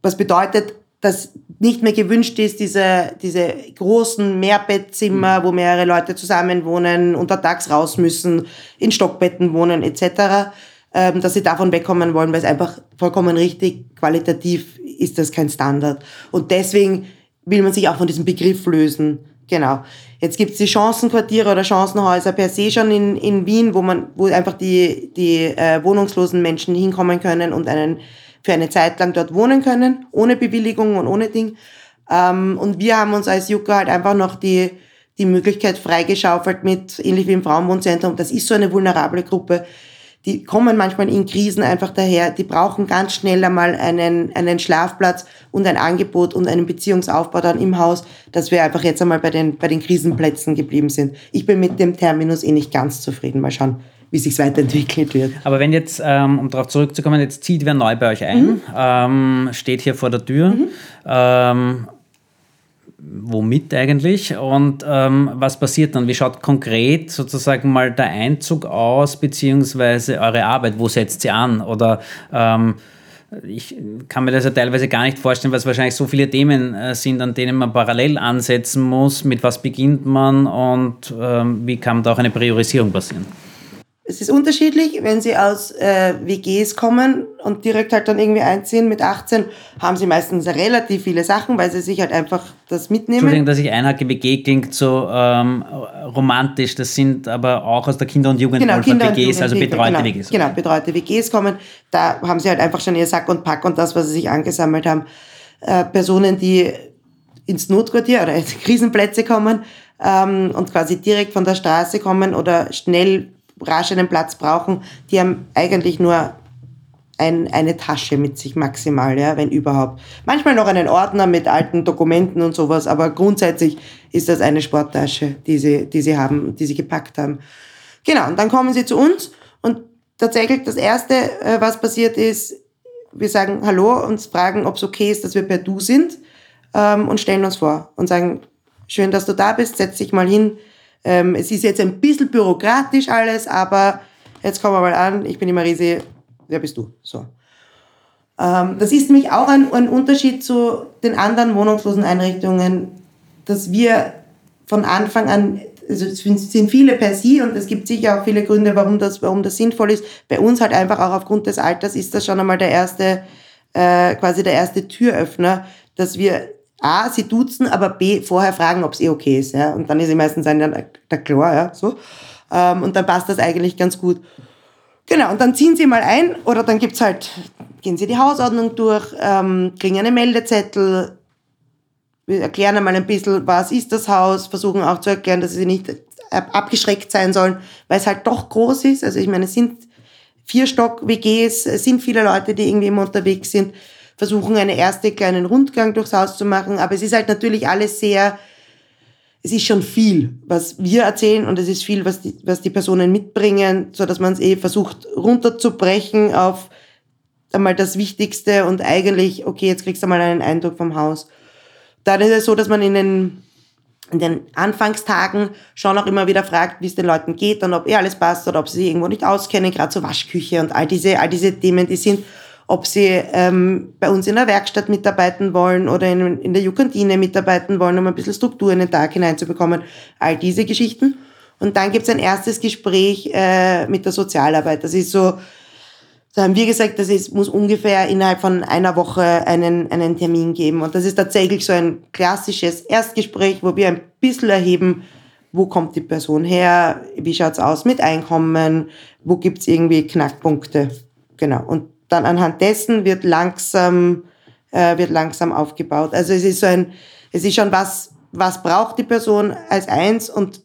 Was bedeutet, dass nicht mehr gewünscht ist, diese, diese großen Mehrbettzimmer, wo mehrere Leute zusammenwohnen, untertags raus müssen, in Stockbetten wohnen etc., dass sie davon wegkommen wollen, weil es einfach vollkommen richtig, qualitativ ist das kein Standard. Und deswegen will man sich auch von diesem Begriff lösen. Genau. Jetzt gibt's die Chancenquartiere oder Chancenhäuser per se schon in, in Wien, wo man, wo einfach die, die äh, wohnungslosen Menschen hinkommen können und einen für eine Zeit lang dort wohnen können, ohne Bewilligung und ohne Ding. Ähm, und wir haben uns als Juka halt einfach noch die, die Möglichkeit freigeschaufelt mit, ähnlich wie im Frauenwohnzentrum, das ist so eine vulnerable Gruppe, die kommen manchmal in Krisen einfach daher, die brauchen ganz schnell einmal einen, einen Schlafplatz und ein Angebot und einen Beziehungsaufbau dann im Haus, dass wir einfach jetzt einmal bei den, bei den Krisenplätzen geblieben sind. Ich bin mit dem Terminus eh nicht ganz zufrieden. Mal schauen, wie sich weiterentwickelt wird. Aber wenn jetzt, ähm, um darauf zurückzukommen, jetzt zieht wer neu bei euch ein, mhm. ähm, steht hier vor der Tür. Mhm. Ähm, womit eigentlich und ähm, was passiert dann? Wie schaut konkret sozusagen mal der Einzug aus, beziehungsweise eure Arbeit? Wo setzt sie an? Oder ähm, ich kann mir das ja teilweise gar nicht vorstellen, weil es wahrscheinlich so viele Themen äh, sind, an denen man parallel ansetzen muss. Mit was beginnt man und ähm, wie kann da auch eine Priorisierung passieren? Es ist unterschiedlich, wenn sie aus äh, WGs kommen und direkt halt dann irgendwie einziehen mit 18, haben sie meistens relativ viele Sachen, weil sie sich halt einfach das mitnehmen. Entschuldigung, dass ich einhacke, WG klingt so ähm, romantisch, das sind aber auch aus der Kinder- und Jugendhilfe genau, WGs, also betreute genau, WGs. Genau, betreute WGs kommen, da haben sie halt einfach schon ihr Sack und Pack und das, was sie sich angesammelt haben. Äh, Personen, die ins Notquartier oder ins Krisenplätze kommen ähm, und quasi direkt von der Straße kommen oder schnell rasch einen Platz brauchen, die haben eigentlich nur ein, eine Tasche mit sich maximal, ja, wenn überhaupt. Manchmal noch einen Ordner mit alten Dokumenten und sowas, aber grundsätzlich ist das eine Sporttasche, die sie, die sie haben, die sie gepackt haben. Genau, und dann kommen sie zu uns und tatsächlich das Erste, äh, was passiert ist, wir sagen Hallo und fragen, ob es okay ist, dass wir per Du sind ähm, und stellen uns vor und sagen, schön, dass du da bist, setz dich mal hin. Ähm, es ist jetzt ein bisschen bürokratisch alles, aber jetzt kommen wir mal an, ich bin die Marise, wer bist du? So. Ähm, das ist nämlich auch ein, ein Unterschied zu den anderen wohnungslosen Einrichtungen, dass wir von Anfang an also es sind viele per se und es gibt sicher auch viele Gründe, warum das, warum das sinnvoll ist. Bei uns halt einfach auch aufgrund des Alters ist das schon einmal der erste, äh, quasi der erste Türöffner, dass wir A, sie duzen, aber B, vorher fragen, ob es eh okay ist. Ja? Und dann ist sie meistens ein, der klar, ja, so. Ähm, und dann passt das eigentlich ganz gut. Genau, und dann ziehen sie mal ein oder dann gibt's halt, gehen sie die Hausordnung durch, ähm, kriegen einen Meldezettel, erklären einmal ein bisschen, was ist das Haus, versuchen auch zu erklären, dass sie nicht abgeschreckt sein sollen, weil es halt doch groß ist. Also ich meine, es sind vier Stock-WGs, es sind viele Leute, die irgendwie immer unterwegs sind, versuchen einen ersten kleinen Rundgang durchs Haus zu machen, aber es ist halt natürlich alles sehr, es ist schon viel, was wir erzählen und es ist viel, was die, was die Personen mitbringen, so dass man es eh versucht runterzubrechen auf einmal das Wichtigste und eigentlich, okay, jetzt kriegst du mal einen Eindruck vom Haus. Dann ist es so, dass man in den, in den Anfangstagen schon auch immer wieder fragt, wie es den Leuten geht und ob eh alles passt oder ob sie sich irgendwo nicht auskennen, gerade so Waschküche und all diese, all diese Themen, die sind, ob sie ähm, bei uns in der Werkstatt mitarbeiten wollen oder in, in der Jukantine mitarbeiten wollen, um ein bisschen Struktur in den Tag hineinzubekommen, all diese Geschichten. Und dann gibt's ein erstes Gespräch äh, mit der Sozialarbeit. Das ist so, da haben wir gesagt, dass es muss ungefähr innerhalb von einer Woche einen, einen Termin geben. Und das ist tatsächlich so ein klassisches Erstgespräch, wo wir ein bisschen erheben, wo kommt die Person her, wie schaut's aus mit Einkommen, wo gibt's irgendwie Knackpunkte. Genau. Und dann anhand dessen wird langsam, äh, wird langsam aufgebaut. Also es ist so ein, es ist schon was, was braucht die Person als eins und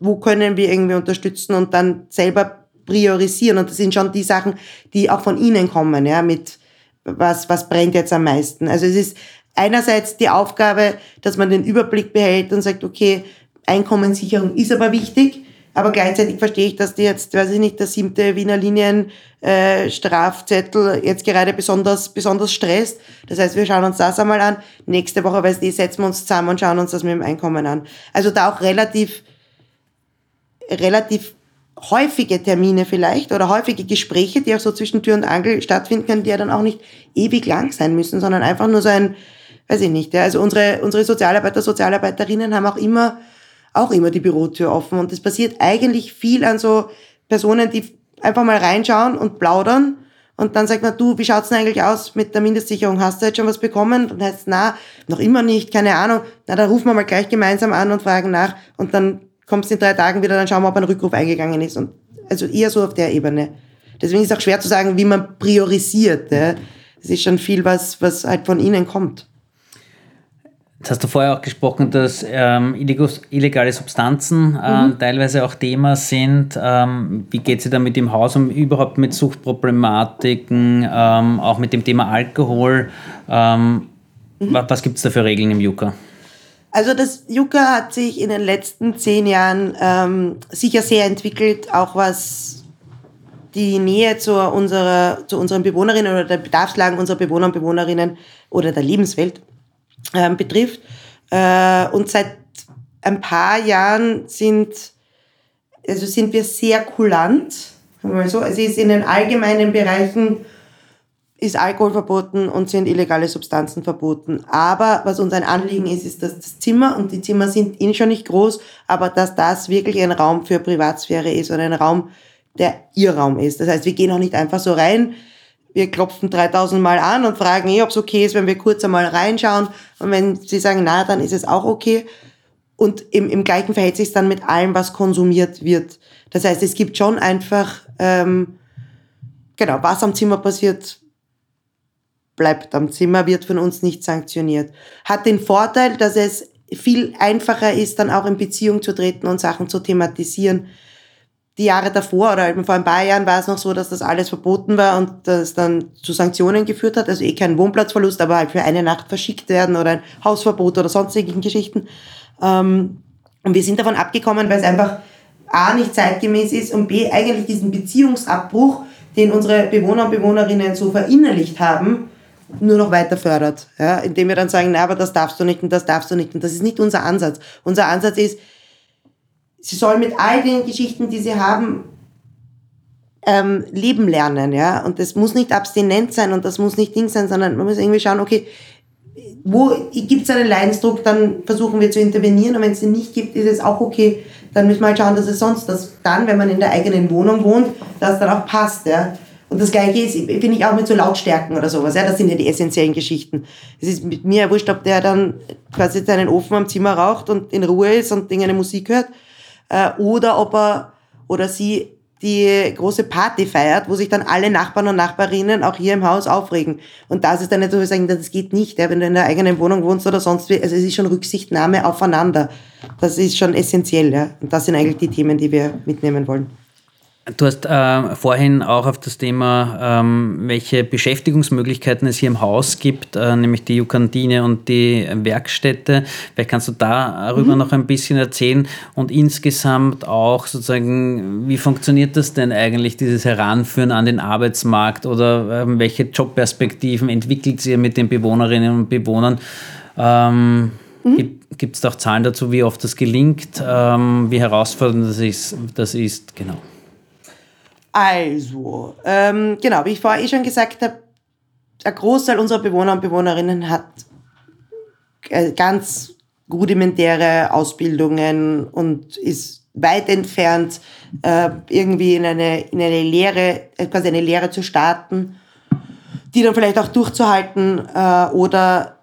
wo können wir irgendwie unterstützen und dann selber priorisieren. Und das sind schon die Sachen, die auch von Ihnen kommen, ja, mit was, was brennt jetzt am meisten. Also es ist einerseits die Aufgabe, dass man den Überblick behält und sagt, okay, Einkommenssicherung ist aber wichtig, aber gleichzeitig verstehe ich, dass die jetzt, weiß ich nicht, der siebte Wiener Linien äh, Strafzettel jetzt gerade besonders, besonders stresst. Das heißt, wir schauen uns das einmal an. Nächste Woche, weiß ich, setzen wir uns zusammen und schauen uns das mit dem Einkommen an. Also da auch relativ, relativ häufige Termine vielleicht oder häufige Gespräche, die auch so zwischen Tür und Angel stattfinden können, die ja dann auch nicht ewig lang sein müssen, sondern einfach nur so ein, weiß ich nicht, ja, also unsere, unsere Sozialarbeiter, Sozialarbeiterinnen haben auch immer, auch immer die Bürotür offen und es passiert eigentlich viel an so Personen, die einfach mal reinschauen und plaudern und dann sagt man, du, wie schaut's denn eigentlich aus mit der Mindestsicherung? Hast du jetzt schon was bekommen? Und heißt, na, noch immer nicht, keine Ahnung. Na, dann rufen wir mal gleich gemeinsam an und fragen nach und dann kommst in drei Tagen wieder, dann schauen wir, ob ein Rückruf eingegangen ist. Und also eher so auf der Ebene. Deswegen ist es auch schwer zu sagen, wie man priorisiert. Es ist schon viel, was, was halt von ihnen kommt. Jetzt hast du vorher auch gesprochen, dass ähm, illegale Substanzen ähm, mhm. teilweise auch Thema sind. Ähm, wie geht sie da mit dem Haus um, überhaupt mit Suchtproblematiken, ähm, auch mit dem Thema Alkohol? Ähm, mhm. Was, gibt es da für Regeln im Yucca? Also das Yucca hat sich in den letzten zehn Jahren ähm, sicher sehr entwickelt, auch was die Nähe zu, unserer, zu unseren Bewohnerinnen oder der Bedarfslagen unserer Bewohner und Bewohnerinnen oder der Lebenswelt ähm, betrifft. Äh, und seit ein paar Jahren sind, also sind wir sehr kulant. Mal so. Es ist in den allgemeinen Bereichen ist Alkohol verboten und sind illegale Substanzen verboten. Aber was uns ein Anliegen ist, ist, dass das Zimmer, und die Zimmer sind eh schon nicht groß, aber dass das wirklich ein Raum für Privatsphäre ist und ein Raum, der ihr Raum ist. Das heißt, wir gehen auch nicht einfach so rein, wir klopfen 3000 Mal an und fragen eh, ob es okay ist, wenn wir kurz einmal reinschauen. Und wenn sie sagen, na, dann ist es auch okay. Und im, im gleichen verhält sich dann mit allem, was konsumiert wird. Das heißt, es gibt schon einfach, ähm, genau, was am Zimmer passiert, bleibt am Zimmer, wird von uns nicht sanktioniert. Hat den Vorteil, dass es viel einfacher ist, dann auch in Beziehung zu treten und Sachen zu thematisieren. Die Jahre davor oder vor ein paar Jahren war es noch so, dass das alles verboten war und das dann zu Sanktionen geführt hat. Also eh kein Wohnplatzverlust, aber halt für eine Nacht verschickt werden oder ein Hausverbot oder sonstigen Geschichten. Ähm, und wir sind davon abgekommen, weil es einfach A nicht zeitgemäß ist und B eigentlich diesen Beziehungsabbruch, den unsere Bewohner und Bewohnerinnen so verinnerlicht haben, nur noch weiter fördert. Ja, indem wir dann sagen, na, aber das darfst du nicht und das darfst du nicht. Und das ist nicht unser Ansatz. Unser Ansatz ist, sie sollen mit all den Geschichten, die sie haben, ähm, leben lernen. Ja? Und das muss nicht abstinent sein und das muss nicht Ding sein, sondern man muss irgendwie schauen, okay, wo gibt es einen Leidensdruck, dann versuchen wir zu intervenieren. Und wenn es den nicht gibt, ist es auch okay. Dann müssen wir halt schauen, dass es sonst, dass dann, wenn man in der eigenen Wohnung wohnt, dass dann auch passt. Ja? Und das Gleiche ist, finde ich, auch mit so Lautstärken oder sowas. Ja, das sind ja die essentiellen Geschichten. Es ist mit mir wurscht, ob der dann quasi seinen Ofen am Zimmer raucht und in Ruhe ist und eine Musik hört. Äh, oder ob er oder sie die große Party feiert, wo sich dann alle Nachbarn und Nachbarinnen auch hier im Haus aufregen. Und das ist dann nicht so, wir sagen, das geht nicht, ja, wenn du in der eigenen Wohnung wohnst oder sonst wie. Also es ist schon Rücksichtnahme aufeinander. Das ist schon essentiell, ja. Und das sind eigentlich die Themen, die wir mitnehmen wollen. Du hast äh, vorhin auch auf das Thema, ähm, welche Beschäftigungsmöglichkeiten es hier im Haus gibt, äh, nämlich die Jukantine und die Werkstätte. Vielleicht kannst du darüber mhm. noch ein bisschen erzählen und insgesamt auch sozusagen, wie funktioniert das denn eigentlich, dieses Heranführen an den Arbeitsmarkt oder ähm, welche Jobperspektiven entwickelt ihr mit den Bewohnerinnen und Bewohnern? Ähm, mhm. Gibt es auch Zahlen dazu, wie oft das gelingt, ähm, wie herausfordernd das ist? Das ist genau. Also, ähm, genau, wie ich vorher eh schon gesagt habe, der Großteil unserer Bewohner und Bewohnerinnen hat äh, ganz rudimentäre Ausbildungen und ist weit entfernt, äh, irgendwie in eine, in eine Lehre, äh, quasi eine Lehre zu starten, die dann vielleicht auch durchzuhalten äh, oder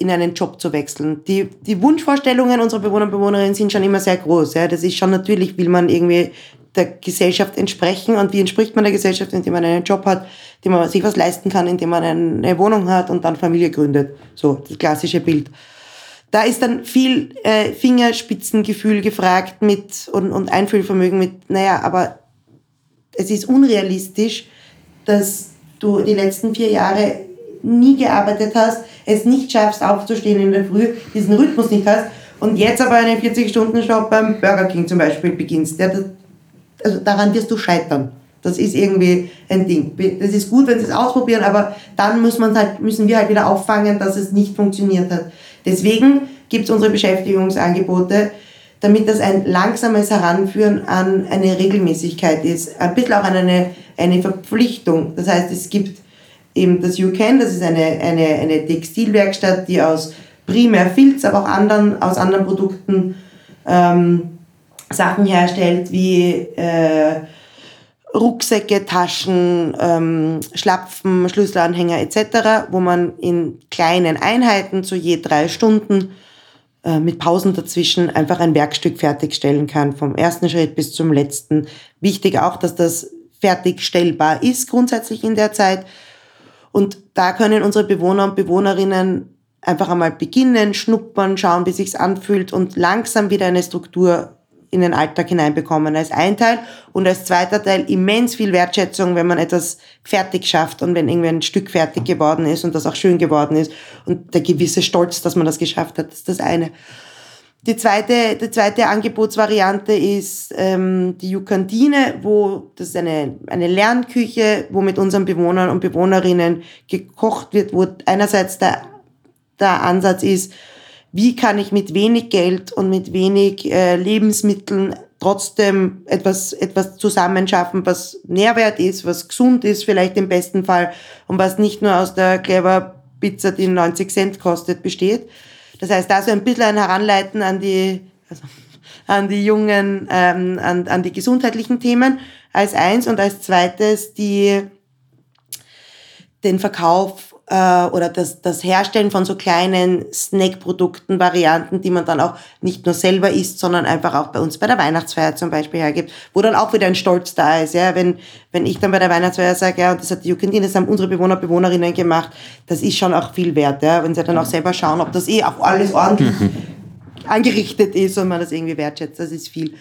in einen Job zu wechseln. Die, die Wunschvorstellungen unserer Bewohner und Bewohnerinnen sind schon immer sehr groß. Ja. Das ist schon natürlich, will man irgendwie der Gesellschaft entsprechen. Und wie entspricht man der Gesellschaft, indem man einen Job hat, indem man sich was leisten kann, indem man eine Wohnung hat und dann Familie gründet. So, das klassische Bild. Da ist dann viel äh, Fingerspitzengefühl gefragt mit und, und Einfühlvermögen mit, naja, aber es ist unrealistisch, dass du die letzten vier Jahre nie gearbeitet hast, es nicht schaffst, aufzustehen in der Früh, diesen Rhythmus nicht hast und jetzt aber einen 40-Stunden-Job beim Burger King zum Beispiel beginnst. Ja, also daran wirst du scheitern. Das ist irgendwie ein Ding. Das ist gut, wenn sie es ausprobieren, aber dann muss man halt, müssen wir halt wieder auffangen, dass es nicht funktioniert hat. Deswegen gibt es unsere Beschäftigungsangebote, damit das ein langsames Heranführen an eine Regelmäßigkeit ist. Ein bisschen auch an eine, eine Verpflichtung. Das heißt, es gibt eben das You Can, das ist eine, eine, eine Textilwerkstatt, die aus primär Filz, aber auch anderen, aus anderen Produkten ähm, Sachen herstellt wie äh, Rucksäcke, Taschen, ähm, Schlapfen, Schlüsselanhänger etc., wo man in kleinen Einheiten zu je drei Stunden äh, mit Pausen dazwischen einfach ein Werkstück fertigstellen kann, vom ersten Schritt bis zum letzten. Wichtig auch, dass das fertigstellbar ist grundsätzlich in der Zeit. Und da können unsere Bewohner und Bewohnerinnen einfach einmal beginnen, schnuppern, schauen, wie sich's anfühlt und langsam wieder eine Struktur in den Alltag hineinbekommen als ein Teil und als zweiter Teil immens viel Wertschätzung, wenn man etwas fertig schafft und wenn irgendwie ein Stück fertig geworden ist und das auch schön geworden ist und der gewisse Stolz, dass man das geschafft hat, ist das eine. Die zweite, die zweite Angebotsvariante ist ähm, die Jukantine, wo das ist eine, eine Lernküche, wo mit unseren Bewohnern und Bewohnerinnen gekocht wird, wo einerseits der, der Ansatz ist, wie kann ich mit wenig Geld und mit wenig äh, Lebensmitteln trotzdem etwas, etwas zusammenschaffen, was Nährwert ist, was gesund ist, vielleicht im besten Fall, und was nicht nur aus der Clever Pizza, die 90 Cent kostet, besteht. Das heißt, da so ein bisschen ein Heranleiten an die, also an die jungen, ähm, an, an die gesundheitlichen Themen als eins und als zweites die, den Verkauf äh, oder das, das Herstellen von so kleinen Snackprodukten, Varianten, die man dann auch nicht nur selber isst, sondern einfach auch bei uns bei der Weihnachtsfeier zum Beispiel hergibt, wo dann auch wieder ein Stolz da ist, ja, wenn, wenn ich dann bei der Weihnachtsfeier sage, ja, und das hat die Jugendin, das haben unsere Bewohner, Bewohnerinnen gemacht, das ist schon auch viel wert, ja, wenn sie dann auch selber schauen, ob das eh auch alles ordentlich angerichtet ist und man das irgendwie wertschätzt, das ist viel.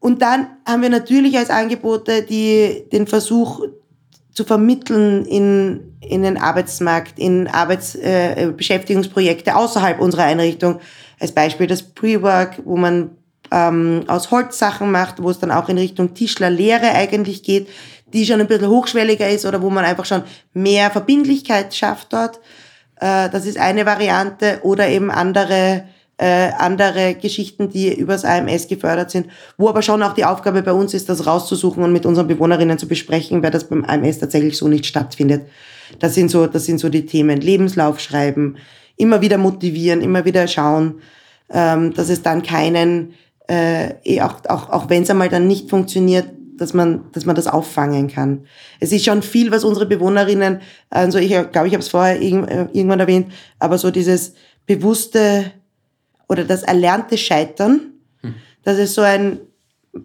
Und dann haben wir natürlich als Angebote die, den Versuch zu vermitteln in, in den Arbeitsmarkt, in Arbeitsbeschäftigungsprojekte äh, außerhalb unserer Einrichtung. Als Beispiel das Pre-Work, wo man ähm, aus Holzsachen macht, wo es dann auch in Richtung Tischlerlehre eigentlich geht, die schon ein bisschen hochschwelliger ist oder wo man einfach schon mehr Verbindlichkeit schafft dort. Äh, das ist eine Variante oder eben andere äh, andere Geschichten, die übers AMS gefördert sind, wo aber schon auch die Aufgabe bei uns ist, das rauszusuchen und mit unseren Bewohnerinnen zu besprechen, weil das beim AMS tatsächlich so nicht stattfindet. Das sind so, das sind so die Themen. Lebenslauf schreiben, immer wieder motivieren, immer wieder schauen, ähm, dass es dann keinen, äh, eh auch, auch, auch wenn es einmal dann nicht funktioniert, dass man, dass man das auffangen kann. Es ist schon viel, was unsere Bewohnerinnen, also ich glaube, ich habe es vorher äh, irgendwann erwähnt, aber so dieses bewusste oder das erlernte Scheitern. Hm. Das ist so ein,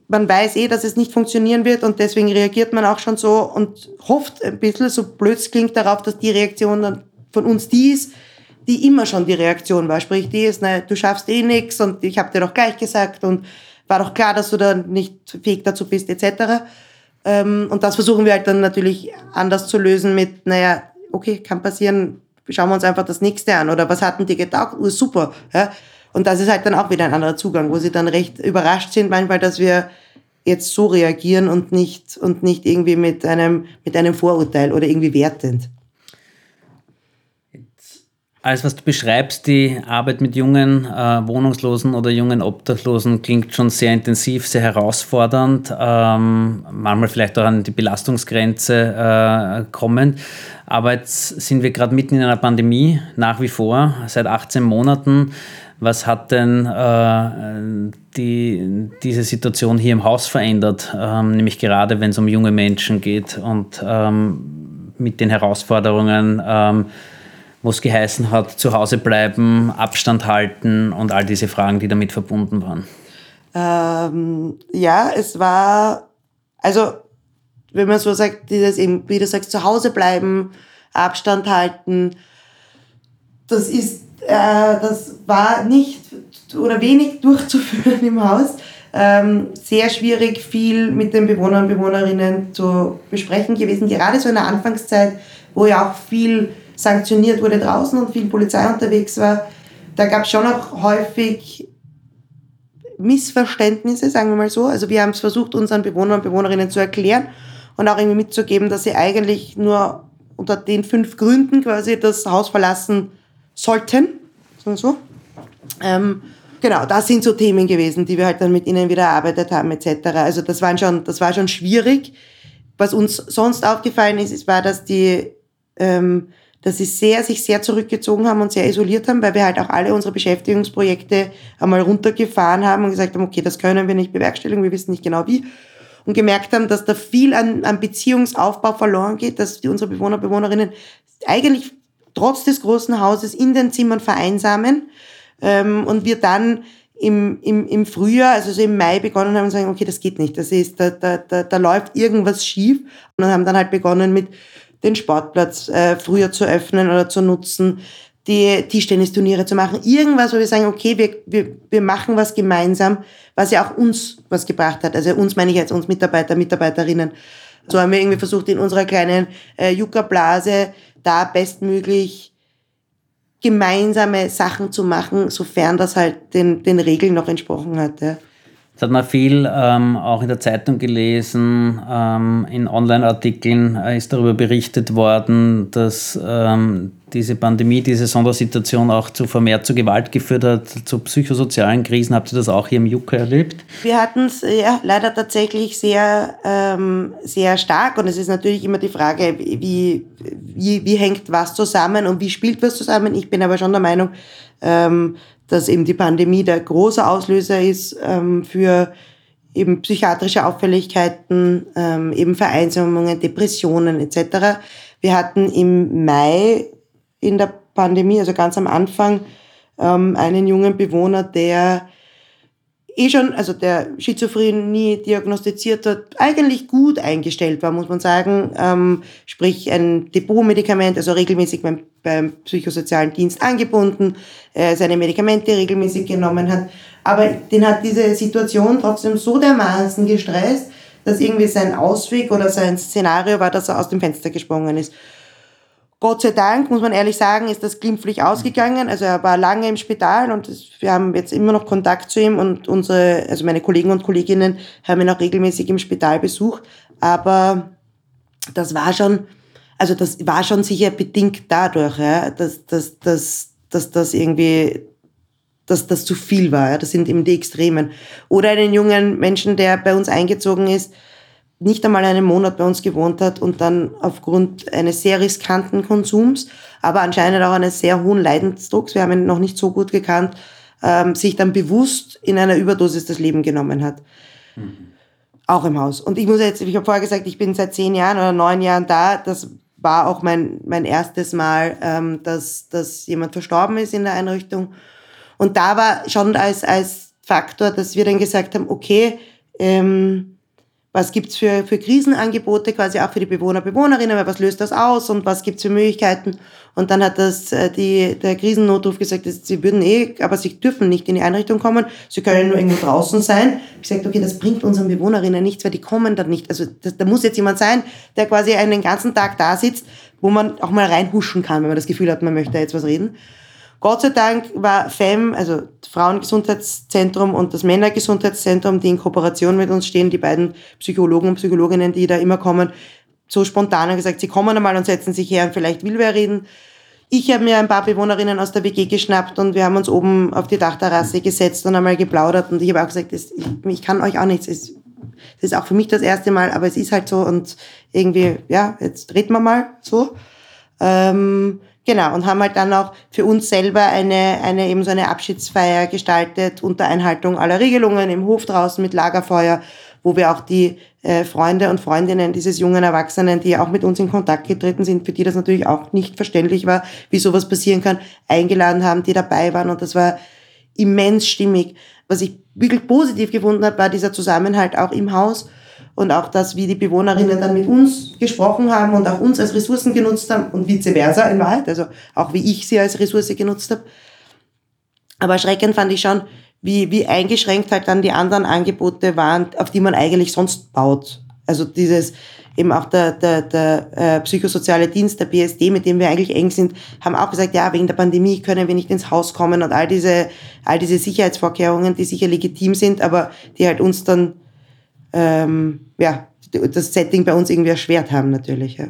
man weiß eh, dass es nicht funktionieren wird und deswegen reagiert man auch schon so und hofft ein bisschen, so blöd klingt, darauf, dass die Reaktion dann von uns die ist, die immer schon die Reaktion war. Sprich, die ist, na, du schaffst eh nichts und ich habe dir doch gleich gesagt und war doch klar, dass du da nicht fähig dazu bist, etc. Ähm, und das versuchen wir halt dann natürlich anders zu lösen mit, naja, okay, kann passieren, schauen wir uns einfach das nächste an. Oder was hatten die gedacht? Oh, super. Ja? Und das ist halt dann auch wieder ein anderer Zugang, wo sie dann recht überrascht sind manchmal, dass wir jetzt so reagieren und nicht, und nicht irgendwie mit einem, mit einem Vorurteil oder irgendwie wertend. Alles, was du beschreibst, die Arbeit mit jungen äh, Wohnungslosen oder jungen Obdachlosen, klingt schon sehr intensiv, sehr herausfordernd, ähm, manchmal vielleicht auch an die Belastungsgrenze äh, kommend. Aber jetzt sind wir gerade mitten in einer Pandemie, nach wie vor, seit 18 Monaten. Was hat denn äh, die, diese Situation hier im Haus verändert? Ähm, nämlich gerade, wenn es um junge Menschen geht und ähm, mit den Herausforderungen, ähm, wo es geheißen hat, zu Hause bleiben, Abstand halten und all diese Fragen, die damit verbunden waren. Ähm, ja, es war, also wenn man so sagt, dieses eben, wie du sagst, zu Hause bleiben, Abstand halten, das ist äh, das war nicht oder wenig durchzuführen im Haus. Ähm, sehr schwierig, viel mit den Bewohnern und Bewohnerinnen zu besprechen gewesen, gerade so in der Anfangszeit, wo ja auch viel sanktioniert wurde draußen und viel Polizei unterwegs war. Da gab es schon auch häufig Missverständnisse, sagen wir mal so. Also wir haben es versucht, unseren Bewohnern und Bewohnerinnen zu erklären und auch irgendwie mitzugeben, dass sie eigentlich nur unter den fünf Gründen quasi das Haus verlassen sollten, so. Ähm, genau, das sind so Themen gewesen, die wir halt dann mit ihnen wieder erarbeitet haben etc. Also das waren schon, das war schon schwierig. Was uns sonst aufgefallen ist, ist war, dass die, ähm, dass sie sehr, sich sehr zurückgezogen haben und sehr isoliert haben, weil wir halt auch alle unsere Beschäftigungsprojekte einmal runtergefahren haben und gesagt haben, okay, das können wir nicht bewerkstelligen, wir wissen nicht genau wie. Und gemerkt haben, dass da viel an, an Beziehungsaufbau verloren geht, dass unsere Bewohner, Bewohnerinnen eigentlich trotz des großen Hauses in den Zimmern vereinsamen ähm, und wir dann im, im, im Frühjahr, also so im Mai begonnen haben und sagen, okay, das geht nicht, das ist, da, da, da, da läuft irgendwas schief und haben dann halt begonnen mit den Sportplatz äh, früher zu öffnen oder zu nutzen, die Tischtennisturniere zu machen, irgendwas, wo wir sagen, okay, wir, wir, wir machen was gemeinsam, was ja auch uns was gebracht hat. Also uns meine ich jetzt uns Mitarbeiter, Mitarbeiterinnen. So haben wir irgendwie versucht, in unserer kleinen äh, Yucca-Blase da bestmöglich gemeinsame Sachen zu machen, sofern das halt den, den Regeln noch entsprochen hat. Ja. Das hat man viel ähm, auch in der Zeitung gelesen, ähm, in Online-Artikeln äh, ist darüber berichtet worden, dass ähm, diese Pandemie, diese Sondersituation auch zu vermehrt zu Gewalt geführt hat, zu psychosozialen Krisen. Habt ihr das auch hier im Juka erlebt? Wir hatten es ja leider tatsächlich sehr, ähm, sehr stark und es ist natürlich immer die Frage, wie, wie, wie hängt was zusammen und wie spielt was zusammen. Ich bin aber schon der Meinung, ähm, dass eben die Pandemie der große Auslöser ist ähm, für eben psychiatrische Auffälligkeiten, ähm, eben Vereinsamungen, Depressionen etc., Wir hatten im Mai in der Pandemie, also ganz am Anfang, ähm, einen jungen Bewohner, der eh schon, also der Schizophrenie diagnostiziert hat, eigentlich gut eingestellt war, muss man sagen. Ähm, sprich ein Depotmedikament, also regelmäßig beim, beim psychosozialen Dienst angebunden, äh, seine Medikamente regelmäßig genommen hat. Aber den hat diese Situation trotzdem so dermaßen gestresst, dass irgendwie sein Ausweg oder sein Szenario war, dass er aus dem Fenster gesprungen ist. Gott sei Dank, muss man ehrlich sagen, ist das glimpflich ausgegangen. Also er war lange im Spital und wir haben jetzt immer noch Kontakt zu ihm und unsere, also meine Kollegen und Kolleginnen haben ihn auch regelmäßig im Spital besucht. Aber das war schon, also das war schon sicher bedingt dadurch, ja, dass, dass, dass, dass das irgendwie, dass das zu viel war. Ja. Das sind eben die Extremen. Oder einen jungen Menschen, der bei uns eingezogen ist, nicht einmal einen Monat bei uns gewohnt hat und dann aufgrund eines sehr riskanten Konsums, aber anscheinend auch eines sehr hohen Leidensdrucks, wir haben ihn noch nicht so gut gekannt, ähm, sich dann bewusst in einer Überdosis das Leben genommen hat. Mhm. Auch im Haus. Und ich muss jetzt, ich habe vorher gesagt, ich bin seit zehn Jahren oder neun Jahren da. Das war auch mein, mein erstes Mal, ähm, dass, dass jemand verstorben ist in der Einrichtung. Und da war schon als, als Faktor, dass wir dann gesagt haben, okay, ähm, was gibt's für, für Krisenangebote quasi auch für die Bewohner, Bewohnerinnen, was löst das aus und was gibt's für Möglichkeiten. Und dann hat das äh, die, der Krisennotruf gesagt, dass sie würden eh, aber sie dürfen nicht in die Einrichtung kommen, sie können nur irgendwo draußen sein. Ich sagte, okay, das bringt unseren Bewohnerinnen nichts, weil die kommen dann nicht. Also das, da muss jetzt jemand sein, der quasi einen ganzen Tag da sitzt, wo man auch mal reinhuschen kann, wenn man das Gefühl hat, man möchte jetzt was reden. Gott sei Dank war FEM, also Frauengesundheitszentrum und das Männergesundheitszentrum, die in Kooperation mit uns stehen, die beiden Psychologen und Psychologinnen, die da immer kommen, so spontan gesagt, sie kommen einmal und setzen sich her und vielleicht will wer reden. Ich habe mir ein paar Bewohnerinnen aus der WG geschnappt und wir haben uns oben auf die Dachterrasse gesetzt und einmal geplaudert und ich habe auch gesagt, das, ich, ich kann euch auch nichts. Es, das ist auch für mich das erste Mal, aber es ist halt so und irgendwie, ja, jetzt reden wir mal so. Ähm, Genau, und haben halt dann auch für uns selber eine, eine eben so eine Abschiedsfeier gestaltet unter Einhaltung aller Regelungen im Hof draußen mit Lagerfeuer, wo wir auch die äh, Freunde und Freundinnen dieses jungen Erwachsenen, die auch mit uns in Kontakt getreten sind, für die das natürlich auch nicht verständlich war, wie sowas passieren kann, eingeladen haben, die dabei waren und das war immens stimmig. Was ich wirklich positiv gefunden habe, war dieser Zusammenhalt auch im Haus und auch das, wie die Bewohnerinnen dann mit uns gesprochen haben und auch uns als Ressourcen genutzt haben und vice versa in Wahrheit, also auch wie ich sie als Ressource genutzt habe. Aber erschreckend fand ich schon, wie, wie eingeschränkt halt dann die anderen Angebote waren, auf die man eigentlich sonst baut. Also dieses, eben auch der, der, der äh, psychosoziale Dienst, der BSD, mit dem wir eigentlich eng sind, haben auch gesagt, ja, wegen der Pandemie können wir nicht ins Haus kommen und all diese, all diese Sicherheitsvorkehrungen, die sicher legitim sind, aber die halt uns dann ähm, ja, das Setting bei uns irgendwie erschwert haben natürlich. Ja.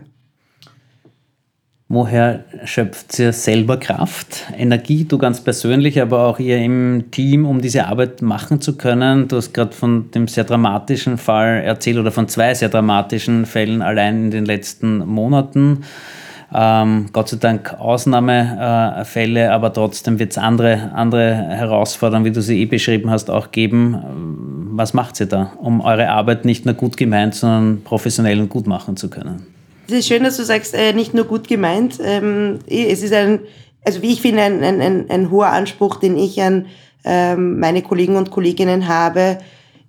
Woher schöpft ihr selber Kraft, Energie, du ganz persönlich, aber auch ihr im Team, um diese Arbeit machen zu können? Du hast gerade von dem sehr dramatischen Fall erzählt oder von zwei sehr dramatischen Fällen allein in den letzten Monaten ähm, Gott sei Dank Ausnahmefälle, aber trotzdem wird es andere, andere Herausforderungen, wie du sie eh beschrieben hast, auch geben. Was macht sie da, um eure Arbeit nicht nur gut gemeint, sondern professionell und gut machen zu können? Es ist schön, dass du sagst, äh, nicht nur gut gemeint. Ähm, es ist ein, also wie ich finde, ein, ein, ein, ein hoher Anspruch, den ich an ähm, meine Kollegen und Kolleginnen habe,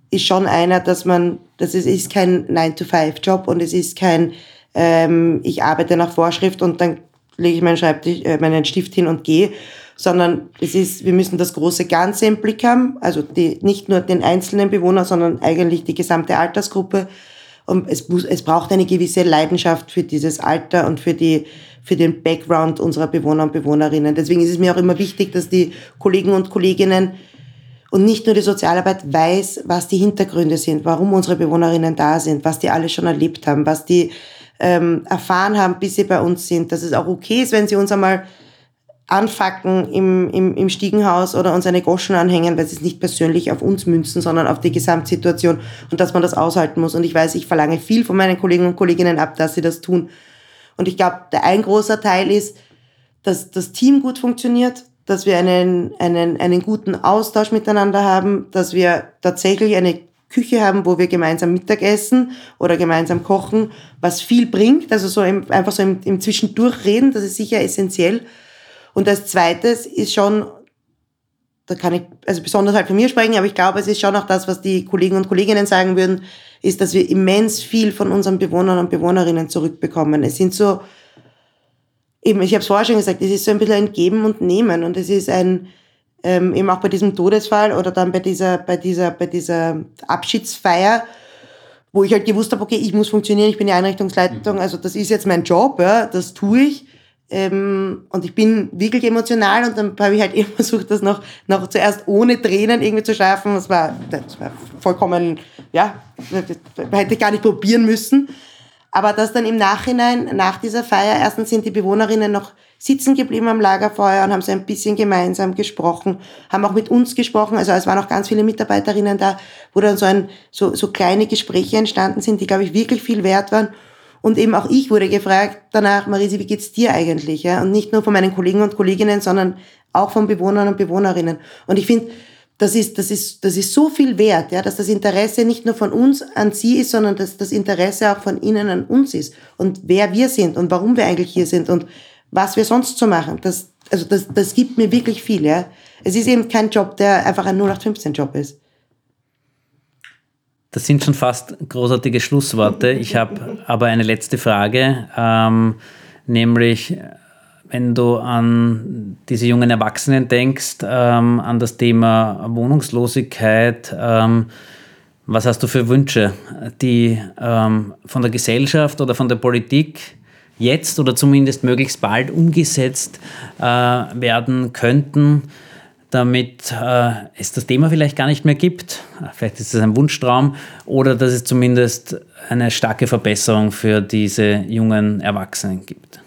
ist schon einer, dass man, das ist, ist kein 9-to-5-Job und es ist kein ähm, ich arbeite nach Vorschrift und dann lege ich meinen, Schreibtisch, äh, meinen Stift hin und gehe, sondern es ist, wir müssen das große Ganze im Blick haben, also die, nicht nur den einzelnen Bewohner, sondern eigentlich die gesamte Altersgruppe. Und es, muss, es braucht eine gewisse Leidenschaft für dieses Alter und für die, für den Background unserer Bewohner und Bewohnerinnen. Deswegen ist es mir auch immer wichtig, dass die Kollegen und Kolleginnen und nicht nur die Sozialarbeit weiß, was die Hintergründe sind, warum unsere Bewohnerinnen da sind, was die alle schon erlebt haben, was die ähm, erfahren haben, bis sie bei uns sind, dass es auch okay ist, wenn sie uns einmal anfacken im, im, im Stiegenhaus oder uns eine Goschen anhängen, weil sie es nicht persönlich auf uns münzen, sondern auf die Gesamtsituation und dass man das aushalten muss. Und ich weiß, ich verlange viel von meinen Kollegen und Kolleginnen ab, dass sie das tun. Und ich glaube, der ein großer Teil ist, dass das Team gut funktioniert, dass wir einen, einen, einen guten Austausch miteinander haben, dass wir tatsächlich eine Küche haben, wo wir gemeinsam Mittag essen oder gemeinsam kochen, was viel bringt. Also so im, einfach so im, im Zwischendurch reden, das ist sicher essentiell. Und als zweites ist schon, da kann ich also besonders halt von mir sprechen, aber ich glaube, es ist schon auch das, was die Kollegen und Kolleginnen sagen würden, ist, dass wir immens viel von unseren Bewohnern und Bewohnerinnen zurückbekommen. Es sind so, eben, ich habe es vorher schon gesagt, es ist so ein bisschen ein Geben und Nehmen und es ist ein, ähm, eben auch bei diesem Todesfall oder dann bei dieser, bei dieser, bei dieser Abschiedsfeier, wo ich halt gewusst habe, okay, ich muss funktionieren, ich bin die Einrichtungsleitung, also das ist jetzt mein Job, ja, das tue ich. Ähm, und ich bin wirklich emotional und dann habe ich halt eben versucht, das noch, noch zuerst ohne Tränen irgendwie zu schaffen. Das war, das war vollkommen, ja, hätte ich gar nicht probieren müssen. Aber das dann im Nachhinein, nach dieser Feier, erstens sind die Bewohnerinnen noch sitzen geblieben am Lagerfeuer und haben so ein bisschen gemeinsam gesprochen, haben auch mit uns gesprochen. Also es waren auch ganz viele Mitarbeiterinnen da, wo dann so, ein, so, so kleine Gespräche entstanden sind, die, glaube ich, wirklich viel wert waren. Und eben auch ich wurde gefragt danach, Marisi, wie geht's dir eigentlich? Ja? Und nicht nur von meinen Kollegen und Kolleginnen, sondern auch von Bewohnern und Bewohnerinnen. Und ich finde, das ist, das ist, das ist so viel wert, ja, dass das Interesse nicht nur von uns an sie ist, sondern dass das Interesse auch von ihnen an uns ist und wer wir sind und warum wir eigentlich hier sind und was wir sonst so machen. Das, also das, das gibt mir wirklich viel, ja. Es ist eben kein Job, der einfach ein 0815-Job ist. Das sind schon fast großartige Schlussworte. Ich habe aber eine letzte Frage, ähm, nämlich wenn du an diese jungen Erwachsenen denkst, ähm, an das Thema Wohnungslosigkeit, ähm, was hast du für Wünsche, die ähm, von der Gesellschaft oder von der Politik jetzt oder zumindest möglichst bald umgesetzt äh, werden könnten, damit äh, es das Thema vielleicht gar nicht mehr gibt? Vielleicht ist es ein Wunschtraum oder dass es zumindest eine starke Verbesserung für diese jungen Erwachsenen gibt.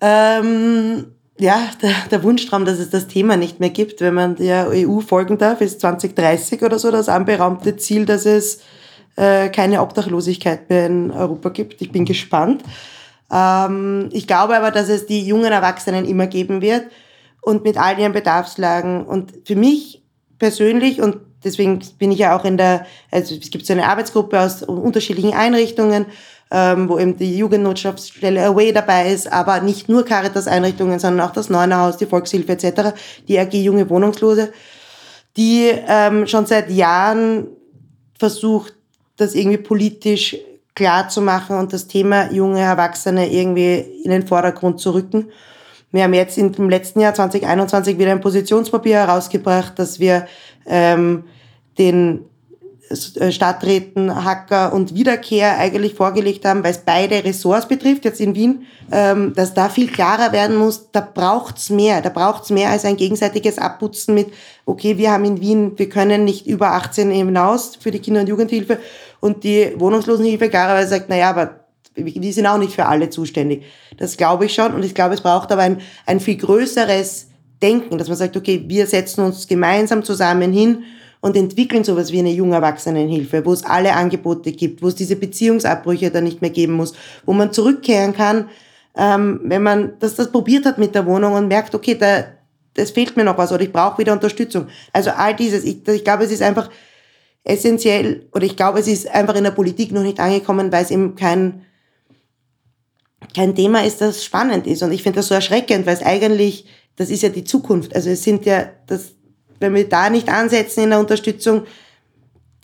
Ähm, ja, der, der, Wunschtraum, dass es das Thema nicht mehr gibt, wenn man der EU folgen darf, ist 2030 oder so das anberaumte Ziel, dass es äh, keine Obdachlosigkeit mehr in Europa gibt. Ich bin gespannt. Ähm, ich glaube aber, dass es die jungen Erwachsenen immer geben wird und mit all ihren Bedarfslagen. Und für mich persönlich und deswegen bin ich ja auch in der, also es gibt so eine Arbeitsgruppe aus unterschiedlichen Einrichtungen, ähm, wo eben die Jugendnotschaftsstelle Away dabei ist, aber nicht nur Caritas-Einrichtungen, sondern auch das Neunerhaus, die Volkshilfe etc., die AG Junge Wohnungslose, die ähm, schon seit Jahren versucht, das irgendwie politisch klar zu machen und das Thema junge Erwachsene irgendwie in den Vordergrund zu rücken. Wir haben jetzt im letzten Jahr 2021 wieder ein Positionspapier herausgebracht, dass wir ähm, den äh, Stadträten Hacker und Wiederkehr eigentlich vorgelegt haben, weil es beide Ressorts betrifft, jetzt in Wien, ähm, dass da viel klarer werden muss, da braucht's mehr, da braucht's mehr als ein gegenseitiges Abputzen mit, okay, wir haben in Wien, wir können nicht über 18 hinaus für die Kinder- und Jugendhilfe. Und die Wohnungslosenhilfe klarerweise sagt, naja, aber die sind auch nicht für alle zuständig. Das glaube ich schon und ich glaube, es braucht aber ein, ein viel größeres Denken, dass man sagt, okay, wir setzen uns gemeinsam zusammen hin und entwickeln sowas wie eine junge Erwachsenenhilfe, wo es alle Angebote gibt, wo es diese Beziehungsabbrüche dann nicht mehr geben muss, wo man zurückkehren kann, ähm, wenn man das, das probiert hat mit der Wohnung und merkt, okay, da, das fehlt mir noch was oder ich brauche wieder Unterstützung. Also all dieses, ich, ich glaube, es ist einfach essentiell oder ich glaube, es ist einfach in der Politik noch nicht angekommen, weil es eben kein, kein Thema ist, das spannend ist. Und ich finde das so erschreckend, weil es eigentlich, das ist ja die Zukunft. Also es sind ja, das, wenn wir da nicht ansetzen in der Unterstützung,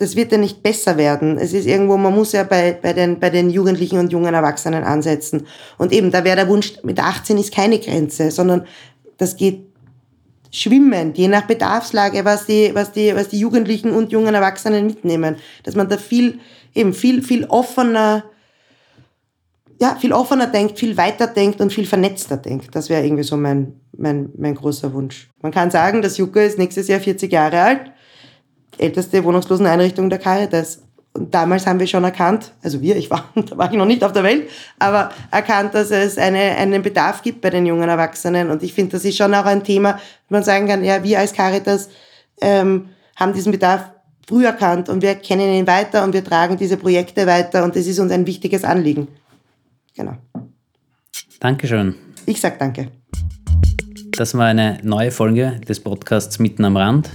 das wird ja nicht besser werden. Es ist irgendwo, man muss ja bei, bei, den, bei den Jugendlichen und jungen Erwachsenen ansetzen. Und eben, da wäre der Wunsch, mit 18 ist keine Grenze, sondern das geht schwimmend, je nach Bedarfslage, was die, was die, was die Jugendlichen und jungen Erwachsenen mitnehmen. Dass man da viel, eben viel, viel offener, ja, viel offener denkt, viel weiter denkt und viel vernetzter denkt. Das wäre irgendwie so mein, mein, mein großer Wunsch. Man kann sagen, das Jucke ist nächstes Jahr 40 Jahre alt, älteste Wohnungsloseneinrichtung der Caritas. Und damals haben wir schon erkannt, also wir, ich war, da war ich noch nicht auf der Welt, aber erkannt, dass es eine, einen Bedarf gibt bei den jungen Erwachsenen. Und ich finde, das ist schon auch ein Thema, wo man sagen kann, ja, wir als Caritas ähm, haben diesen Bedarf früh erkannt und wir kennen ihn weiter und wir tragen diese Projekte weiter und das ist uns ein wichtiges Anliegen. Genau. Dankeschön. Ich sag danke. Das war eine neue Folge des Podcasts Mitten am Rand.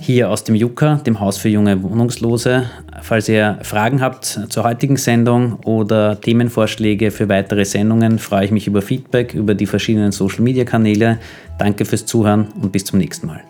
hier aus dem Juka, dem Haus für junge Wohnungslose. Falls ihr Fragen habt zur heutigen Sendung oder Themenvorschläge für weitere Sendungen, freue ich mich über Feedback über die verschiedenen Social-Media-Kanäle. Danke fürs Zuhören und bis zum nächsten Mal.